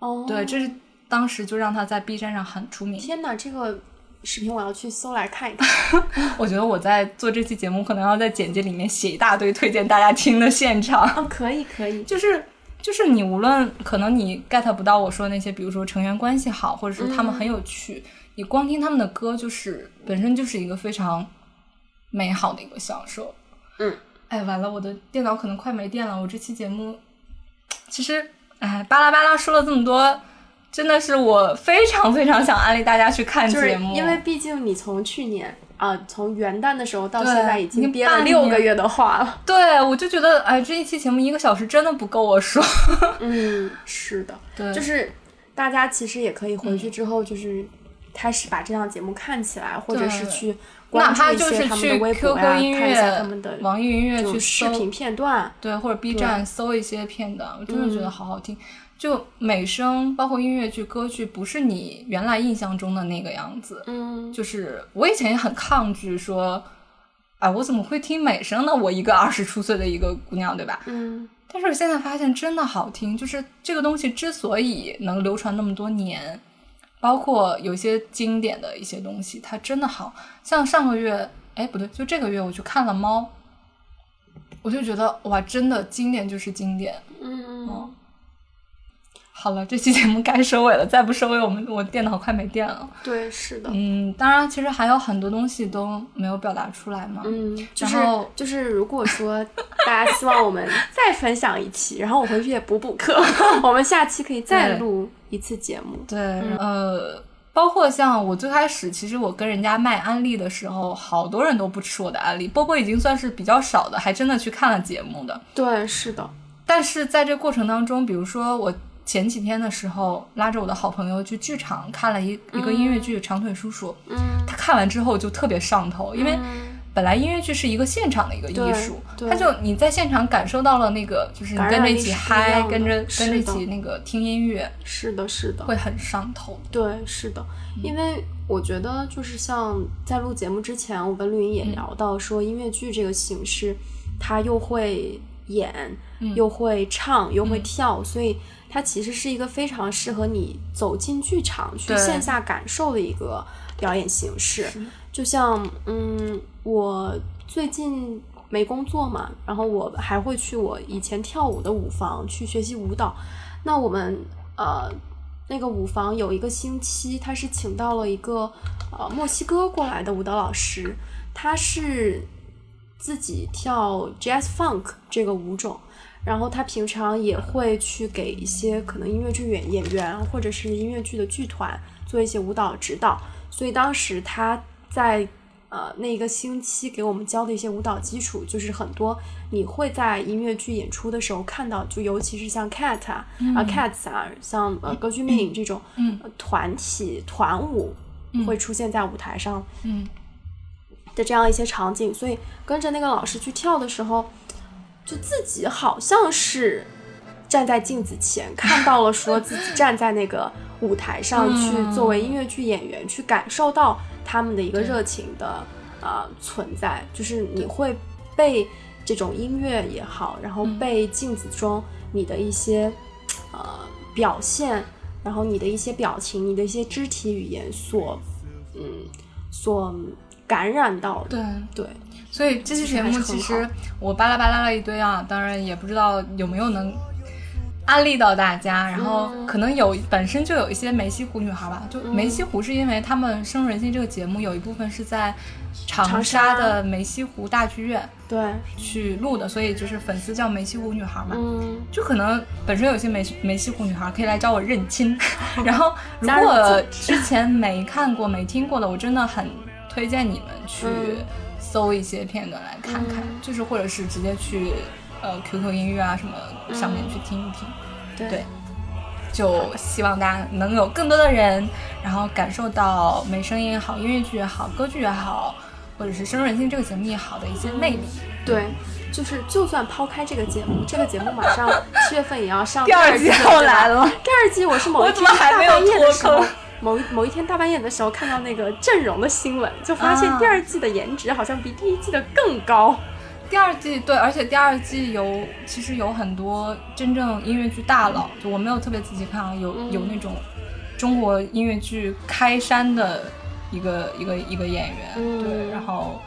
哦，对，这是当时就让他在 B 站上很出名。天哪，这个视频我要去搜来看一看。*laughs* 我觉得我在做这期节目，可能要在简介里面写一大堆推荐大家听的现场。哦，可以可以，就是就是你无论可能你 get 不到我说的那些，比如说成员关系好，或者是他们很有趣，你光听他们的歌，就是本身就是一个非常美好的一个享受。嗯，哎，完了，我的电脑可能快没电了。我这期节目，其实，哎，巴拉巴拉说了这么多，真的是我非常非常想安利大家去看就是节目，因为毕竟你从去年啊、从元旦的时候到现在已已经经憋了半六个月的话了。对我就觉得，哎，这一期节目一个小时真的不够我说。嗯，*laughs* 是的，对就是大家其实也可以回去之后，就是开始把这档节目看起来，或者是去哪关注一怕就是些他们的去微博 QQ 呀，音看一下乐他们的、网易云音乐去视搜频片段。对，或者 B 站搜一些片段，我真的觉得嗯好好听。就美声，包括音乐剧、歌剧，不是你原来印象中的那个样子。嗯，就是我以前也很抗拒说，哎，我怎么会听美声呢？我一个二十出岁的一个姑娘，对吧？嗯，但是我现在发现真的好听，就是这个东西之所以能流传那么多年，包括有一些经典的一些东西，它真的好像上个月，哎，不对，就这个月我去看了《猫》，我就觉得哇，真的经典就是经典。嗯嗯，好了，这期节目该收尾了，再不收尾，我们我电脑快没电了。对，是的。嗯，当然，其实还有很多东西都没有表达出来嘛。嗯，就是然后就是，如果说大家希望我们再分享一期，然后我回去也补补课，*laughs* 我们下期可以再录一次节目。对，呃，包括像我最开始，其实我跟人家卖安利的时候，好多人都不吃我的安利。波波已经算是比较少的，还真的去看了节目的。对，是的。但是在这过程当中，比如说我前几天的时候，拉着我的好朋友去剧场看了一一个音乐剧《长腿叔叔》，嗯，他看完之后就特别上头，因为本来音乐剧是一个现场的一个艺术，他就你在现场感受到了那个，就是你感跟着一起嗨，跟着跟着一起那个听音乐，是的，是的。会很上头。对，是的，因为我觉得就是像在录节目之前，我跟绿茵也聊到说，音乐剧这个形式，它又会演，又会唱，又会跳，所以它其实是一个非常适合你走进剧场去线下感受的一个表演形式。就像，嗯，我最近没工作嘛，然后我还会去我以前跳舞的舞房去学习舞蹈。那我们呃那个舞房有一个星期，他是请到了一个呃墨西哥过来的舞蹈老师，他是自己跳 jazz funk 这个舞种，然后他平常也会去给一些可能音乐剧演演员或者是音乐剧的剧团做一些舞蹈指导，所以当时他在呃那一个星期给我们教的一些舞蹈基础，就是很多你会在音乐剧演出的时候看到，就尤其是像 cat 啊、啊 cats 啊，像呃歌剧魅影这种、嗯。呃团体团舞会出现在舞台上，嗯。的这样一些场景，所以跟着那个老师去跳的时候，就自己好像是站在镜子前，*laughs* 看到了说自己站在那个舞台上去嗯。作为音乐剧演员去感受到他们的一个热情的呃存在，就是你会被这种音乐也好，然后被镜子中你的一些呃表现，然后你的一些表情、你的一些肢体语言所嗯所感染到的。对，对，所以这期节目其实我巴拉巴拉了一堆啊，当然也不知道有没有能安利到大家。然后嗯可能有本身就有一些梅溪湖女孩吧，就梅溪湖是因为他们《深入人心》这个节目有一部分是在长长沙沙的梅溪湖大剧院对，去录的，所以就是粉丝叫梅溪湖女孩嘛。嗯，就可能本身有些梅梅溪湖女孩可以来找我认亲，*laughs* 然后如果之前没看过、没听过的，我真的很推荐你们去嗯。搜一些片段来看看，嗯。就是或者是直接去呃 QQ 音乐啊什么上面去听一听，对对就希望大家能有更多的人，然后感受到美声也好、音乐剧也好、歌剧也好，或者是深入人心这个节目也好的一些魅力。对，就是就算抛开这个节目，这个节目马上 *laughs* 七月份也要上第二季来了。第二季我是某一我怎天还没有半夜的时候脱坑，某一某一天大半夜的时候看到那个阵容的新闻，就发现啊第二季的颜值好像比第一季的更高。第二季对，而且第二季有其实有很多真正音乐剧大佬，就我没有特别仔细看啊，有、有那种中国音乐剧开山的一个一个一个演员，嗯对，然后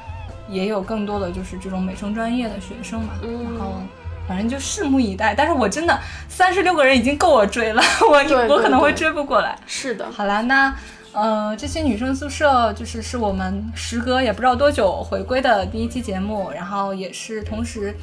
也有更多的就是这种美声专业的学生嘛，嗯然后。反正就拭目以待，但是我真的三十六个人已经够我追了，*laughs* 我我可能会追不过来。是的，好啦，那呃，这期女生宿舍就是是我们时隔也不知道多久回归的第一期节目，然后也是同时，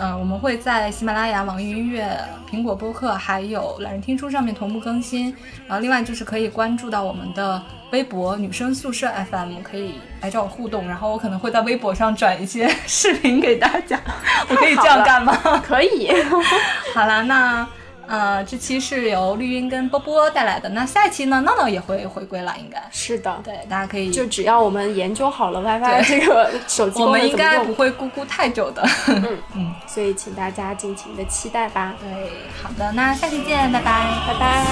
呃，我们会在喜马拉雅、网易音乐、苹果播客还有懒人听书上面同步更新。然后另外就是可以关注到我们的微博“女生宿舍 FM”，可以来找我互动。然后我可能会在微博上转一些视频给大家，*laughs* 我可以这样干吗？可以。*laughs* 好啦，那。呃，这期是由绿茵跟波波带来的。那下一期呢，闹闹也会回归了，应该是的。对，大家可以就只要我们研究好了 WiFi 这个手机，我们应该不会咕咕太久的。*laughs* 嗯嗯，所以请大家尽情的期待吧。对，好的，那下期见，拜拜，拜拜。